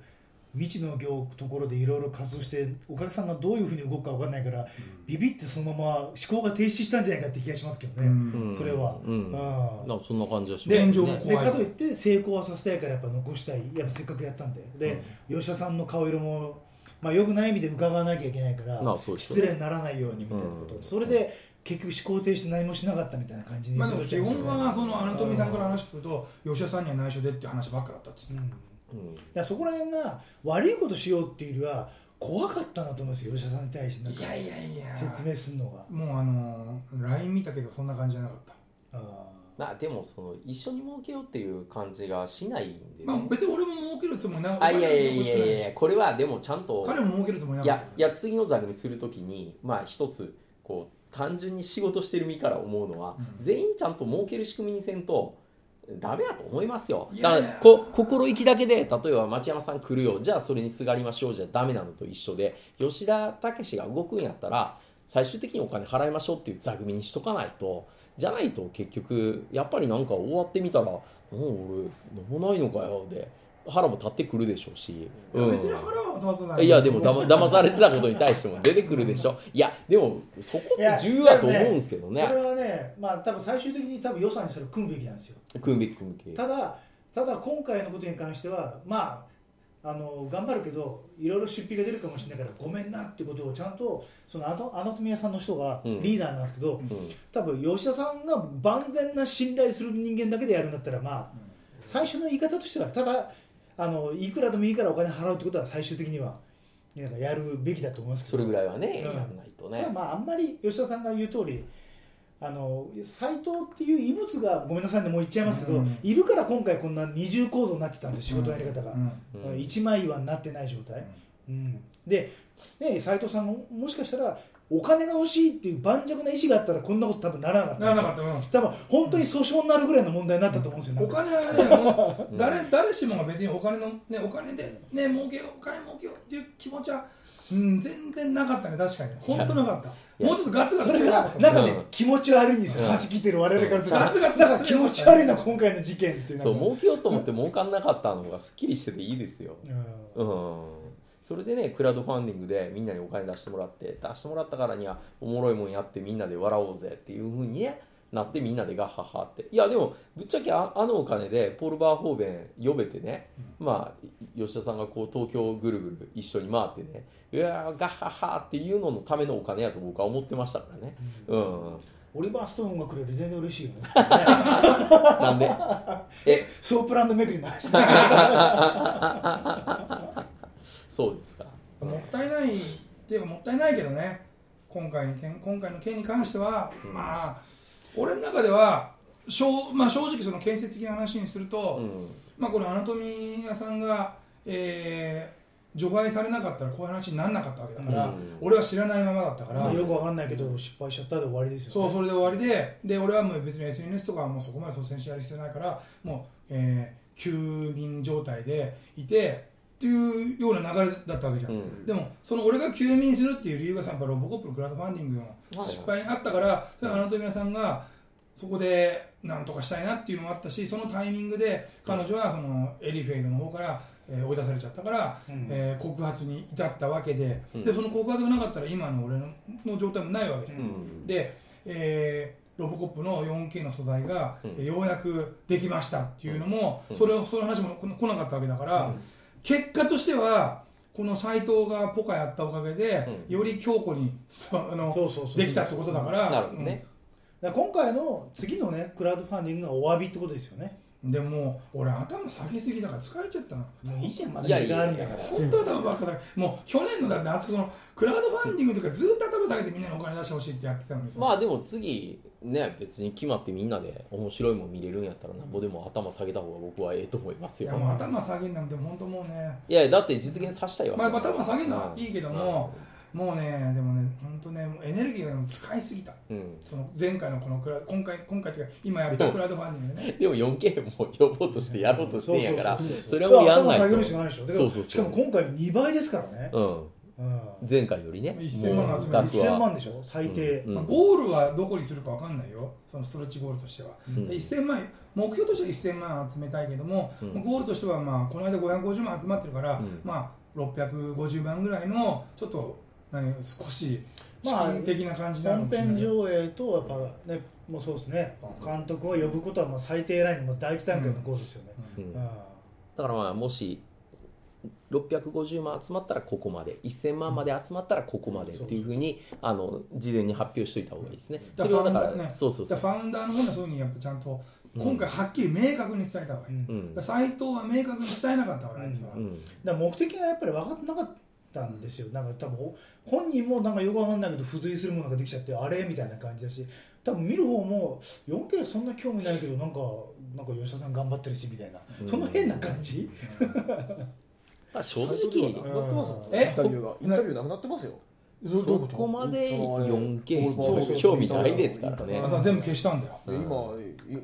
未知の業ところでいろいろ活動してお客さんがどういうふうに動くかわかんないから、ビビってそのまま思考が停止したんじゃないかって気がしますけどね、うん。それは。うん。うん。なんかそんな感じはしますでね炎上も怖い。でかといって成功はさせたいからやっぱ残したい。やっぱせっかくやったんで。で、吉田さんの顔色も、まあ、よくない意味で伺わなきゃいけないから、まあ失礼にならないようにみたいなこと、うん。それで結局思考停止して何もしなかったみたいな感じにまあ、でも基本はそのアナトミーさんから話聞くと吉田さんには内緒でっていう話ばっかだったっつってうん。そこら辺が悪いことしようっていうよりは怖かったなと思いますよ吉田さんに対してなんかいやいやいや。説明するのが。もうあの LINE 見たけどそんな感じじゃなかった。あまあでもその一緒に儲けようっていう感じがしないんでね、まあ別に俺も儲けるつもりなあいやいやいやいやこれはでもちゃんと彼も儲けるつもりないかっやたいや次の座組するときにまあ一つこう単純に仕事してる身から思うのは、うん。全員ちゃんと儲ける仕組みにせんとダメやと思いますよ。いやいや。だからこ心意気だけで例えば町山さん来るよ。じゃあそれにすがりましょうじゃダメなのと一緒で吉田武が動くんやったら最終的にお金払いましょうっていう座組にしとかないとじゃないと結局やっぱりなんか終わってみたら「うん俺何もないのかよ」で腹も立ってくるでしょうし、いや別に腹は立たない。いやでもだま騙されてたことに対しても出てくるでしょ。いやでもそこって重要だと思うんですけどね。それはねまあ多分最終的に多分予算にそれを組むべきなんですよ。組むべき組むべき。ただただ今回のことに関してはまああの頑張るけどいろいろ出費が出るかもしれないからごめんなってことをちゃんとそのアナトミヤさんの人がうん。リーダーなんですけど、うん。多分吉田さんが万全な信頼する人間だけでやるんだったらまあ最初の言い方としてはただあのいくらでもいいからお金払うってことは最終的にはなんかやるべきだと思いますけど。それぐらいはね、うん。やらないとね、まああんまり吉田さんが言う通りあの斎藤っていう異物がごめんなさいねもう言っちゃいますけど、うんいるから今回こんな二重構造になってたんですよ仕事のやり方が、うん。うん。一枚岩になってない状態、うん。でね斎藤さんももしかしたらお金が欲しいっていう盤石な意思があったらこんなこと多分ならなかったならなかった。うん。多分本当に訴訟になるぐらいの問題になったと思うんですよ、お金はね、誰誰しもが別にお金の、ね、お金で、ね、儲けよう、お金儲けようっていう気持ちは、うん、全然なかったね、確かに、本当なかった、やもうちょっとガツガツな。んかね、うん。気持ち悪いんですよ、うん。はじきてる我々からすると、ガツガツなんか気持ち悪いな、今回の事件っていうそう儲けようと思って儲かんなかったのがすっきりしてていいですよ、うん。うん、それでねクラウドファンディングでみんなにお金出してもらって出してもらったからにはおもろいもんやってみんなで笑おうぜっていうふうにねなってみんなでガッハッハって。いやでもぶっちゃけああのお金でポール・バーホーベン呼べてね、まあ吉田さんがこう東京をぐるぐる一緒に回ってねうわーガッハッハっていうののためのお金やと僕は思ってましたからね。うん、オリバー・ストーンがくれる全然嬉しいよね。なんで？え？ソープランド巡りの話そうですか。もったいない。っていうか、もったいないけどね、今回に件今回の件に関しては、まあ、俺の中では、正まあ、正直、その建設的な話にすると、うん。まあ、これ、アナトミー屋さんが、えー除外されなかったらこういう話にならなかったわけだから、うん。俺は知らないままだったから、まあよくわかんないけど失敗しちゃったで終わりですよ、ね、そうそれで終わりでで俺はもう別に SNS とかはもうそこまで率先してやる必要ないからもう、えー休眠状態でいてっていうような流れだったわけじゃん、うん。でもその俺が休眠するっていう理由がさやっぱロボコップのクラウドファンディングの失敗にあったから、それはアナトミアさんがそこでなんとかしたいなっていうのもあったしそのタイミングで彼女はそのエリフェイドの方から、えー追い出されちゃったから、うん。えー告発に至ったわけで,、うん。でその告発がなかったら今の俺のの状態もないわけじゃん、うん。で、えーロボコップの 4K の素材が、うん。えようやくできましたっていうのも、うん。それをその話も来来なかったわけだから、結果としてはこの斎藤がポカやったおかげで、うより強固にそあのそうそうそう。できたってことだから。なるほどね、だから今回の次のねクラウドファンディングがお詫びってことですよね。うんでもう俺頭下げすぎだから疲れちゃったの。もういいじゃんまだいやいや時間あるんだから。本当は頭ばっかだもう去年のだって夏そのクラウドファンディングとかずっと頭下げてみんなにお金出してほしいってやってたのにさ、まあでも次ね別に決まってみんなで面白いもん見れるんやったらなんぼでも頭下げた方が僕はええと思いますよ。いやもう頭下げんなんて本当もうね。いやだって実現させたいわけまあ、頭下げるのはいいけども、もうね、でもね、本当ね、エネルギーが使いすぎた、うん。その前回のこのクラ今回、今回っていうか、今やったクラウドファンディングでね、でも 4K も呼ぼうとしてやろうとしてんやからそれはもうやんないと。しかないでしょ。そうそうしかも今回2倍ですからね、うん。うん。前回よりね。1000万集める。額は。1000万でしょ最低、うん。まあ、ゴールはどこにするかわかんないよ、そのストレッチゴールとしては。ん。で1000万目標としては1000万集めたいけども、うん。まあゴールとしては、まあ、この間550万集まってるから、うん。まあ、650万ぐらいの、ちょっと何少し資金的な感じなの？本かもしれない編上映とやっぱねもうそうですね。監督を呼ぶことはまあ最低ラインの第一段階のゴールですよね、うん。うん。だからまあもし650万集まったらここまで1000万まで集まったらここまでっていうふうにあの事前に発表しておいた方がいいですね。だそれはだからファウンダーね。そうそうそう。だからファウンダーの方にはそういうふうにやっぱちゃんと、うん。今回はっきり明確に伝えた方がいい、うん。うんだから斉藤は明確に伝えなかったからあいつは、うん。だから目的がやっぱり分かってなかったんですよ。なんか多分ほ本人もなんかよく分かんないけど付随するものができちゃってあれ？みたいな感じだし多分見る方も 4K そんな興味ないけどなんかなんか吉田さん頑張ってるしみたいな、うん。その変な感じ、まあ正直なくな。ってますもんえ？インタビューがインタビューなくなってますよそこまでそのあれ 4K そうそうそう興味ないですからね。全部消したんだよ。で今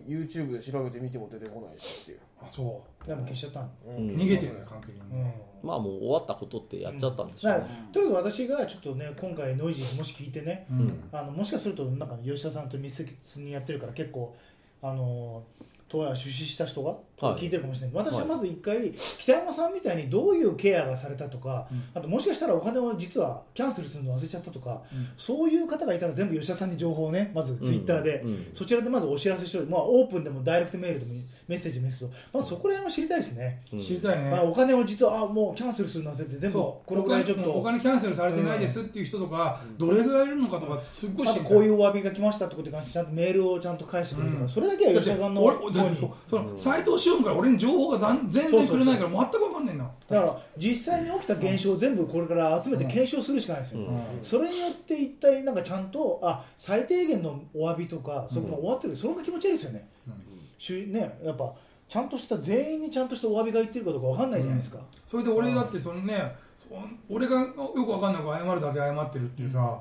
ユ YouTube で調べてみても出てこないしっていう。あそでも消しちゃったの、うん。う逃げてるね完璧に、うん。まあもう終わったことってやっちゃったんでしょうね。とにかく私がちょっとね今回ノイジーもし聞いてねうん。あのもしかするとなんか吉田さんと密接にやってるから結構あの東亜出資した人が？はい。聞いてるかもしれない、私はまず一回北山さんみたいにどういうケアがされたとか、うん。あともしかしたらお金を実はキャンセルするの忘れちゃったとか、うん。そういう方がいたら全部吉田さんに情報をねまずツイッターで、うんそちらでまずお知らせしておいて、まあ、オープンでもダイレクトメールでもいいメッセージでもいいですけどまずそこら辺は知りたいですね、うん。知りたいね、まあ、お金を実はあもうキャンセルするの忘れて全部これぐらいちょっと。お金キャンセルされてないですっていう人とか、どれぐらいいるのかとかすっごい知りたい。こういうお詫びが来ましたってことに関してちゃんとメールをちゃんと返してくれるとか、うん。それだけは吉田さんの俺そうその斎藤志音から俺に情報がだん全然くれないから全く分かんないんだだから実際に起きた現象を全部これから集めて検証するしかないですよ、うん。それによって一体なんかちゃんとあ最低限のお詫びとかそこが終わってる、それが気持ち悪いですよね,、しゅねやっぱちゃんとした全員にちゃんとしたお詫びが言ってるかどうかわかんないじゃないですか、それで俺だってそのねそ俺がよく分かんないから謝るだけ謝ってるっていうさ、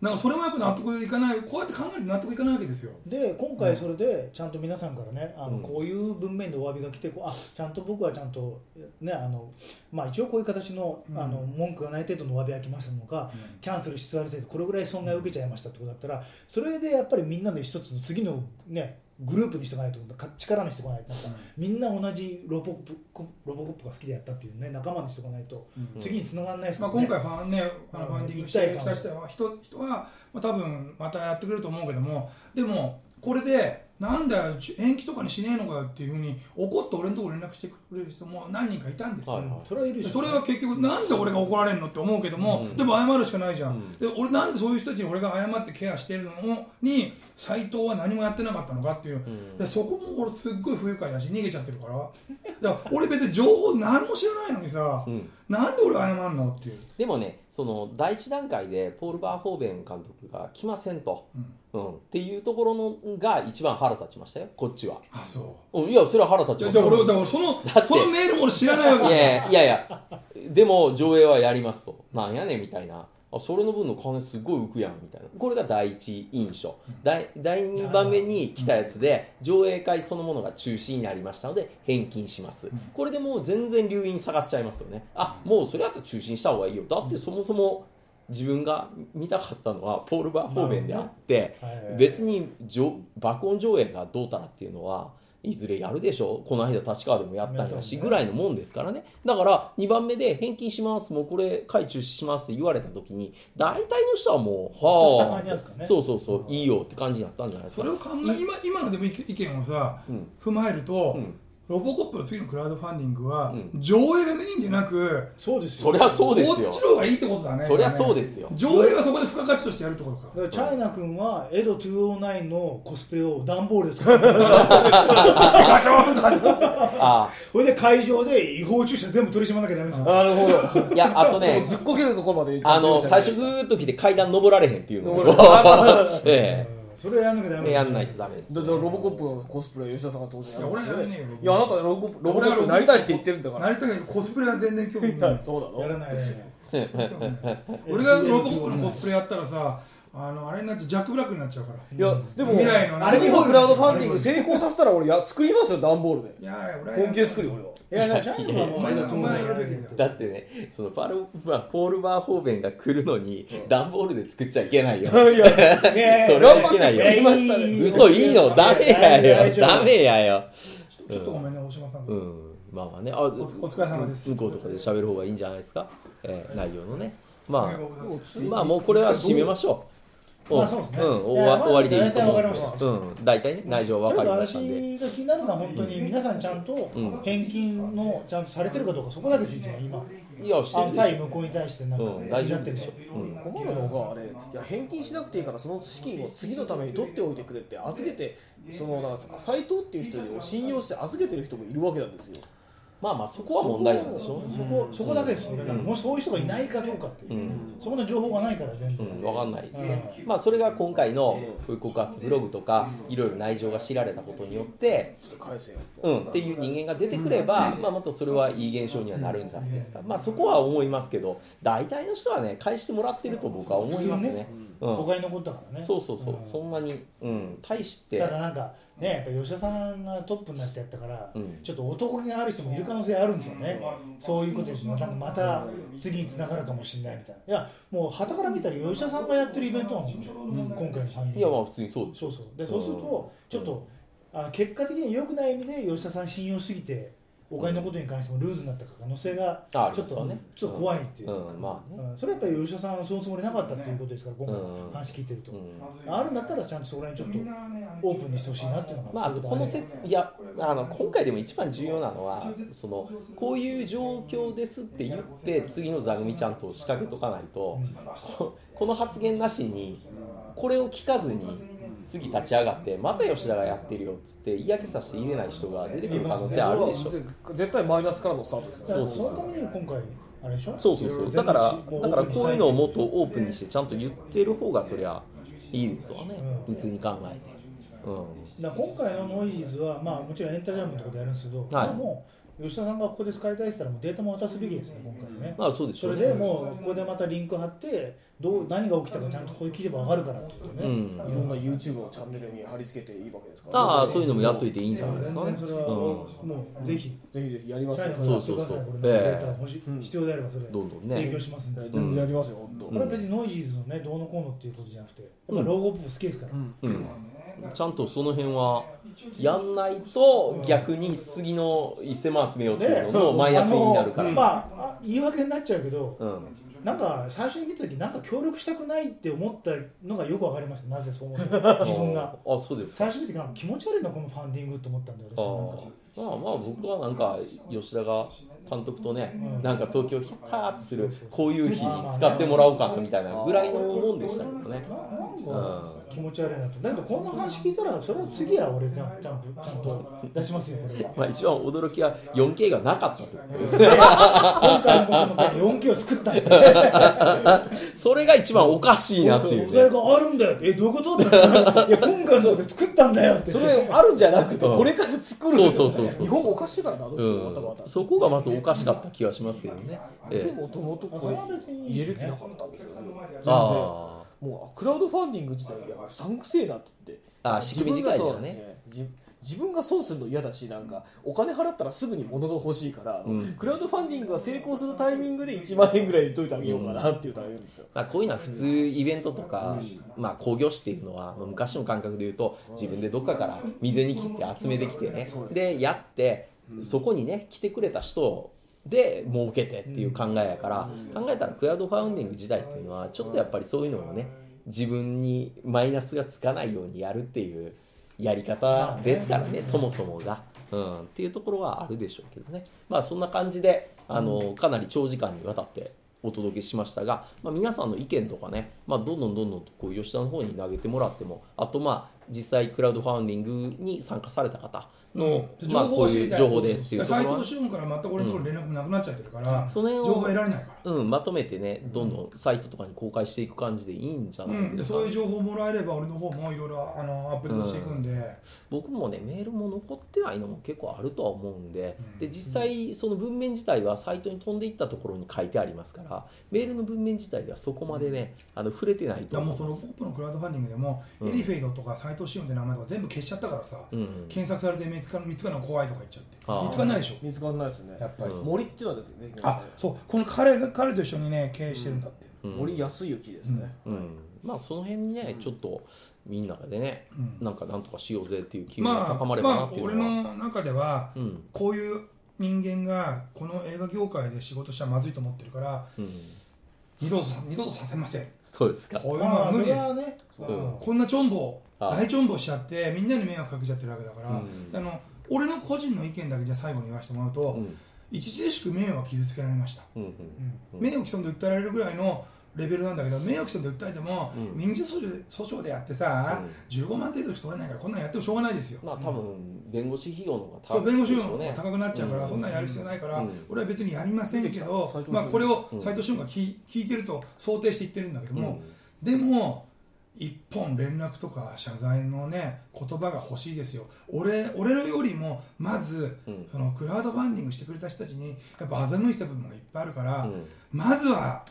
なんかそれもやっぱ納得いかないこうやって考えると納得いかないわけですよ。で今回それでちゃんと皆さんからねあのうん。こういう文面でお詫びが来てこうあちゃんと僕はちゃんとねあのまあ一応こういう形のうん。あの文句がない程度のお詫びが来ましたのか、うん。キャンセル必要ある程度これぐらい損害を受けちゃいましたってことだったらそれでやっぱりみんなで一つの次のねグループにしておかないとか力にしておかないとなんかみんな同じロボコップロボコップが好きでやったっていうね仲間にしておかないとうん。次に繋がらないですまあ、からね、今回ファンね、あのうんファンディングした人は人人は、まあ、多分またやってくれると思うけどもでもこれでなんだよ延期とかにしねえのかよっていうふうに怒って俺のところ連絡してくれる人も何人かいたんですよ、はいはい。それはいるでしょそれは結局なんで俺が怒られるのって思うけども、うん。でも謝るしかないじゃん、うん。で俺なんでそういう人たちに俺が謝ってケアしてるのに斎藤は何もやってなかったのかっていう、ん。でそこも俺すっごい不愉快だし逃げちゃってるから。だから俺別に情報何も知らないのにさ、うん。なんで俺謝るのっていう、でもねその第一段階でポール・バーホーベン監督が来ませんと、うんうん、っていうところのが一番腹立ちましたよ。こっちは、あそう。うん、いやそれは腹立ちいやます。だから俺だからそのそのメールも俺知らないわけいやいやいやでも上映はやりますと。なんやねんみたいな。あそれの分の金すごい浮くやんみたいな。これが第一印象、第第2番目に来たやつで上映会そのものが中止になりましたので返金します、これでもう全然留飲下がっちゃいますよね。あもうそれやったら中止にした方がいいよ。だってそもそも自分が見たかったのはポール・バーホーベンであって、別に上爆音上映がどうたらっていうのはいずれやるでしょこの間立川でもやったんやしぐらいのもんですからね。だから2番目で返金しますもうこれ回中止しますって言われた時に大体の人はもうは感じなんですかねあそうそうそういい。よって感じになったんじゃないですか。それを考え今今のでも意見をさ、うん。踏まえると、うんロボコップの次のクラウドファンディングは、うん。上映がメインでなくそうですよ。そりゃそうですよ。こっちの方がいいってことだね。そりゃそうですよ。上映はそこで付加価値としてやるってことか。だからチャイナ君はエド209のコスプレを段ボールで作ってあそれで会場で違法駐車全部取り締まらなきゃダメですよ。なるほど。あいやあとねずっこけるところまであの最初ググーッと来て階段登られへんっていうの えうんそれやんなきゃダメえやんないとダメですだロボコップのコスプレは吉田さんが当然やる。いや俺やんねえよいやあなたロボロボコップになりたいって言ってるんだから。なりたいけどコスプレは全然興味いない。や そうだろ。やらない 俺がロボコップのコスプレやったらさあのあれになってジャック・ブラックになっちゃうから。いやでも未来のあれ次のクラウドファンディング成功させたら俺や作りますよ段ボールで。いやいや俺は本気で作るよ俺は。いやだからチャイナ君はもうお前がやるべきだよだってねそのパル、まあ、ポール・バーホーベンが来るのに段ボールで作っちゃいけないよ。いやいやいや それはいけないよ。いやいい嘘いいのダメやよ。ダメやよ。ちょっとごめんね大島さん、うんまあまあねあおお疲れ様です向こうとかで喋る方がいいんじゃないですか、えー内容のねまあまあもうこれは締めましょうまあそうですね。ん、終わ終わりでいいと思う。大体ね内情は分かりましたんで。私が気になるのは本当に皆さんちゃんとうん返金のちゃんとされてるかどうかそこだけですよ今。いやしてある対向こうに対してなんかうん。大丈夫。気になってるでしょうん。困るのがあれいや返金しなくていいからその資金を次のために取っておいてくれって預けてそのなんか斎藤っていう人を信用して預けてる人もいるわけなんですよまあまあそこは問題なんでしょそこそこだけですよ、だからもしそういう人がいないかどうかっていう、うん。そこの情報がないから全う然、ん、分かんないです、うまあそれが今回のこういう告発ブログとかいろいろ内情が知られたことによって、ちょっと返せようん、っていう人間が出てくれば、まあ、またそれはいい現象にはなるんじゃないですか、まあそこは思いますけど大体の人はね返してもらってると僕は思いますね。うん誤解残ったからね。そうそうそう、ん。そんなに、うん、大して。ただなんかねやっぱ吉田さんがトップになってやったから、うん。ちょっと男気がある人もいる可能性あるんですよね、そういうことですなんかまた次につながるかもしれないみたいな。いやもう旗から見たら吉田さんがやってるイベントなんですよ、今回の3人いやまあ普通にそうでしょそうそう。でそうするとちょっと、あの結果的には良くない意味で吉田さん信用しすぎてお金のことに関してもルーズになった可能性がちょっと,、ょっと怖いっていうか、うんまあね。うん。それはやっぱり吉田さんはそのつもりなかったっていうことですから今回うん話聞いてると、うん。あるんだったらちゃんとそこら辺ちょっとオープンにしてほしいなっていうのがまあ、このせいやあの今回でも一番重要なのはそのこういう状況ですって言って次の座組ちゃんと仕掛けとかないとここの発言なしにこれを聞かずに次立ち上がってまた吉田がやってるよっつって嫌気させて入れない人が出てくる可能性あるでしょ。絶対マイナスからのスタートですよだから。そうそうそのために今回あれでしょそうそうそう。だからだからこういうのをもっとオープンにしてちゃんと言ってる方がそりゃいいですわね。うん。普通に考えて。うん。だ今回のノイズは、まあ、もちろんエンタージャムのところでやるんですけど、はい。もう吉田さんがここで使いたいって言ったらもうデータも渡すべきですね、今回ね。まあそうでしょうね。それでもうここでまたリンク貼ってどう何が起きたかちゃんとここで聞けば分かるからってことね。うん。いろんな YouTube のチャンネルに貼り付けていいわけですから、ああそういうのもやっといていいんじゃないですかそれは、うんもうぜひ、ぜひぜひやりますそうそうそう。これねええ。データ欲しい、必要であればそれ、どんどんね。提供しますんで、全然やりますよ、本当。これは別にノイジーズのね、どうのこうのっていうことじゃなくて、やっぱロゴっぽく好きですから。うん、ちゃんとその辺はやんないと逆に次の1000万集めようっていうのもマイナスになるから、まあ、あ言い訳になっちゃうけど、うん、なんか最初に見た時なんか協力したくないって思ったのがよく分かりました。なぜそう思った自分が。あそうですか。最初見てなんか気持ち悪いなこのファンディングと思ったんであ私。はなんか。ーまあまあ僕はなんか吉田が監督とね、なんか東京ヒャーってするこういう日に使ってもらおうかなみたいなぐらいのもんでしたけどね。気持ち悪いなと。だけどこんな話聞いたらそれは次は俺ちゃんちゃんとちゃんと出しますよこれは。まあ一番驚きは 4K がなかったということですね。今回のことのために 4K を作ったんで それが一番おかしいなっていう素材ねがあるんだよえどういうこといや今回そうで作ったんだよって。それあるんじゃなくて、うん。これから作るそうそうそう日本語おかしいからな、うもまたまた。ん、そこがまずおかしかった気がしますけどね、ええ、もともとこそれる気なかったんですもうクラウドファンディング自体がうさんくせえなって言って。あ仕組み自体ではね自分がね自自分が損するの嫌だしなんかお金払ったらすぐに物が欲しいから、うん。クラウドファンディングが成功するタイミングで1万円ぐらい入れといてあげようかなっていうタイミングですよ、まあ、こういうのは普通イベントとか、まあ、興行師っていうのはまあ昔の感覚で言うと自分でどっかから水に切って集めてきてね。でやってそこにね来てくれた人で儲けてっていう考えやから考えたらクラウドファウンディング時代っていうのはちょっとやっぱりそういうのをね自分にマイナスがつかないようにやるっていうやり方ですからねそもそもが、うん、っていうところはあるでしょうけどね。まあそんな感じであのかなり長時間にわたってお届けしましたが、まあ、皆さんの意見とかね、まあ、どんどんどんどんこう吉田の方に投げてもらってもあとまあ実際クラウドファウンディングに参加された方の、うん。まあ、こういう情報ですっていうとこ斎藤志音から全く俺のところ連絡もなくなっちゃってるから、その辺を情報得られないから、うん、まとめてねどんどんサイトとかに公開していく感じでいいんじゃうないん、ですか、でそういう情報をもらえれば俺の方もいろいろあのアップデートしていくんで、僕もねメールも残ってないのも結構あるとは思うんで,、うん。で実際その文面自体はサイトに飛んでいったところに書いてありますからメールの文面自体ではそこまでねあの触れてないとだからも思ううそのポップのクラウドファンディングでも、うん。エリフェイドとか斎藤志音って名前とか全部消しちゃったからさ、うんうん。検索されて見つかる見つかるの怖いとか言っちゃって。見つかんないでしょ？見つからないですね。やっぱり、うん。森っていうのは出てきますあそう。この彼が彼と一緒にね経営してるんだって、う。ん。森康之ですね、うん。まあその辺にねちょっとみんなでねうん。なんかなんとかしようぜっていう機運がまあ高まればなまあ俺っていうのは、の中ではうん。こういう人間がこの映画業界で仕事したらまずいと思ってるからうん、二度と二度とさせません。そうですか。こういうのまあそは無理です。れはね、う。ん。こんなチョンボあ大チョンボしちゃってみんなに迷惑かけちゃってるわけだから、うん。あの俺の個人の意見だけじゃ最後に言わせてもらうと、うん。著しく名誉は傷つけられました、うんうんうん。名誉毀損で訴えられるぐらいのレベルなんだけど名誉毀損で訴えても、うん。民事訴訟でやってさ、うん。15万程度しか取れないからこんなんやってもしょうがないですよ、まあ多分弁護士費用の方がそう弁護士費用が高くなっちゃうから、うん。そんなんやる必要ないから、うん。俺は別にやりませんけどまあ、これをうん。斎藤俊が聞い聞いてると想定して言ってるんだけども、うん。でも一本連絡とか謝罪のね言葉が欲しいですよ。俺俺よりもまず、うん。そのクラウドファンディングしてくれた人たちにやっぱ欺いた部分がいっぱいあるから、うん。まずは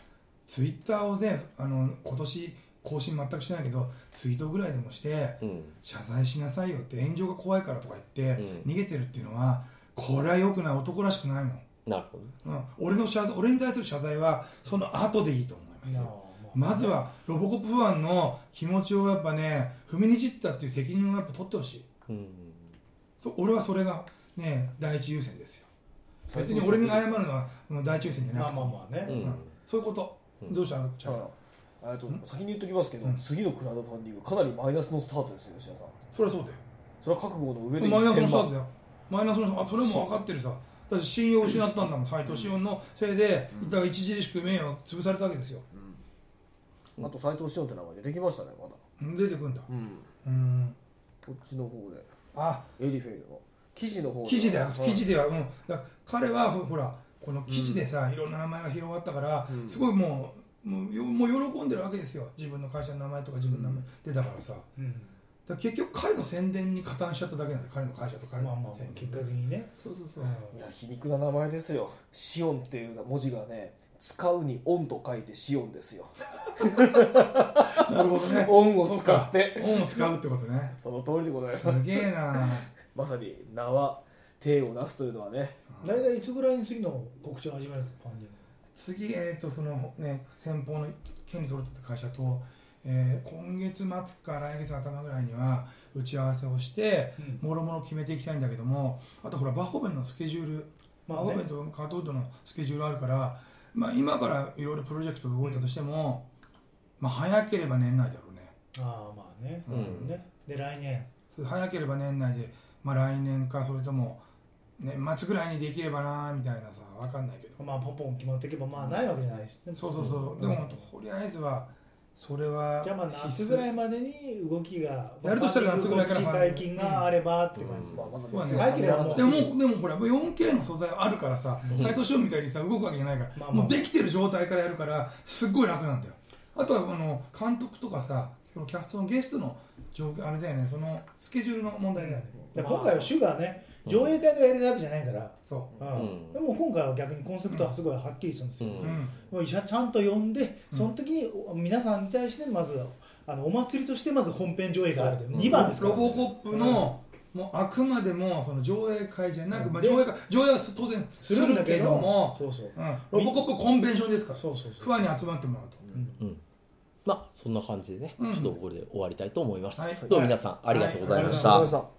ツイッターをねあの今年更新全くしてないけどツイートぐらいでもしてうん。謝罪しなさいよって炎上が怖いからとか言って、うん。逃げてるっていうのはこれは良くない。男らしくないもん、なるほどうん、俺の謝罪俺に対する謝罪はその後でいいと思います、まずはロボコップファンの気持ちをやっぱね踏みにじったっていう責任をやっぱ取ってほしい。うん。そう俺はそれがね第一優先ですよ。別に俺に謝るのはもう第一優先じゃなまあくて。まあまあね、うん。うん。そういうこと、うん。どうした？のちゃえっと先に言っときますけど、うん。次のクラウドファンディングかなりマイナスのスタートですよ吉田さん。それはそうだよ。それは覚悟の上でマイナスの1000万スタートだよ。マイナスのあそれも分かってるさ。だって信用を失ったんだもん斎藤志音のせいでうんだから著しく名誉を潰されたわけですよあと斎藤志音って名前でできましたねまだ。出てくるんだ。うん。うん。こっちの方で。あ。エリフェイドの。記事の方で。記事だよ。はい記事では、うん、だ彼はほほらこの記事でさ、いろんな名前が広がったから、うん。すごいもうもうよもう喜んでるわけですよ。自分の会社の名前とか自分の名前出たからさ。だ結局彼の宣伝に加担しちゃっただけなんだよ。彼の会社と彼まあまあの宣伝。結果的にね、そうそうそう、いや皮肉な名前ですよ。シオンっていう文字がね使うにオンと書いてシオンですよ。なるほどね。オンを使って。オンを使うってことね。その通りでございます。すげえな。まさに名は手を出すというのはね。大体いつぐらいに次の告知を始めるファンディン次、えー、とそのね先方の権利取れてた会社と、えー今月末から来月頭ぐらいには打ち合わせをしてグ、もろもろ決めていきたいんだけどもあとほらバホベンのスケジュール、まあね。バホベンとカートウッドのスケジュールあるから、まあ、今からいろいろプロジェクト動いたとしても、まあ、早ければ年内だろうね。ああまあね,、うん。ね。で来年。早ければ年内で、まあ、来年かそれとも年末ぐらいにできればなみたいなさ分かんないけど。まあポンポン決まっていけばまあないわけじゃないですね。そうそうそう、ん。でもとりあえずはそれはじゃあまあ夏ぐらいまでに動きがやるとしたら夏ぐらいから告知解禁があればって感じです、まあまだそうだね早ければもうでもでもこれ 4K の素材あるからさ斎藤翔みたいにさ動くわけじゃないから、もうできてる状態からやるからすっごい楽なんだよあとはあの監督とかさそのキャストのゲストの状況あれだよねそのスケジュールの問題だよね、で今回は主がね上映会がやれるわけじゃないから、そう。ん。うん。でも今回は逆にコンセプトはすごいはっきりしたんですよ、うん。ちゃちゃんと呼んでうんその時に皆さんに対してまずあのお祭りとしてまず本編上映があるといううん。2番ですから、ロボコップのもうあくまでもその上映会じゃなく、まあ、で上映会上映は当然すするんだけどどもそうそう。うん、ロボコップコンベンションですから。そうそうそう。ファンに集まってもらうと、まあそんな感じでね、うん。ちょっとこれで終わりたいと思います、はい。どうも皆さんありがとうございました、はい。ありがとうございました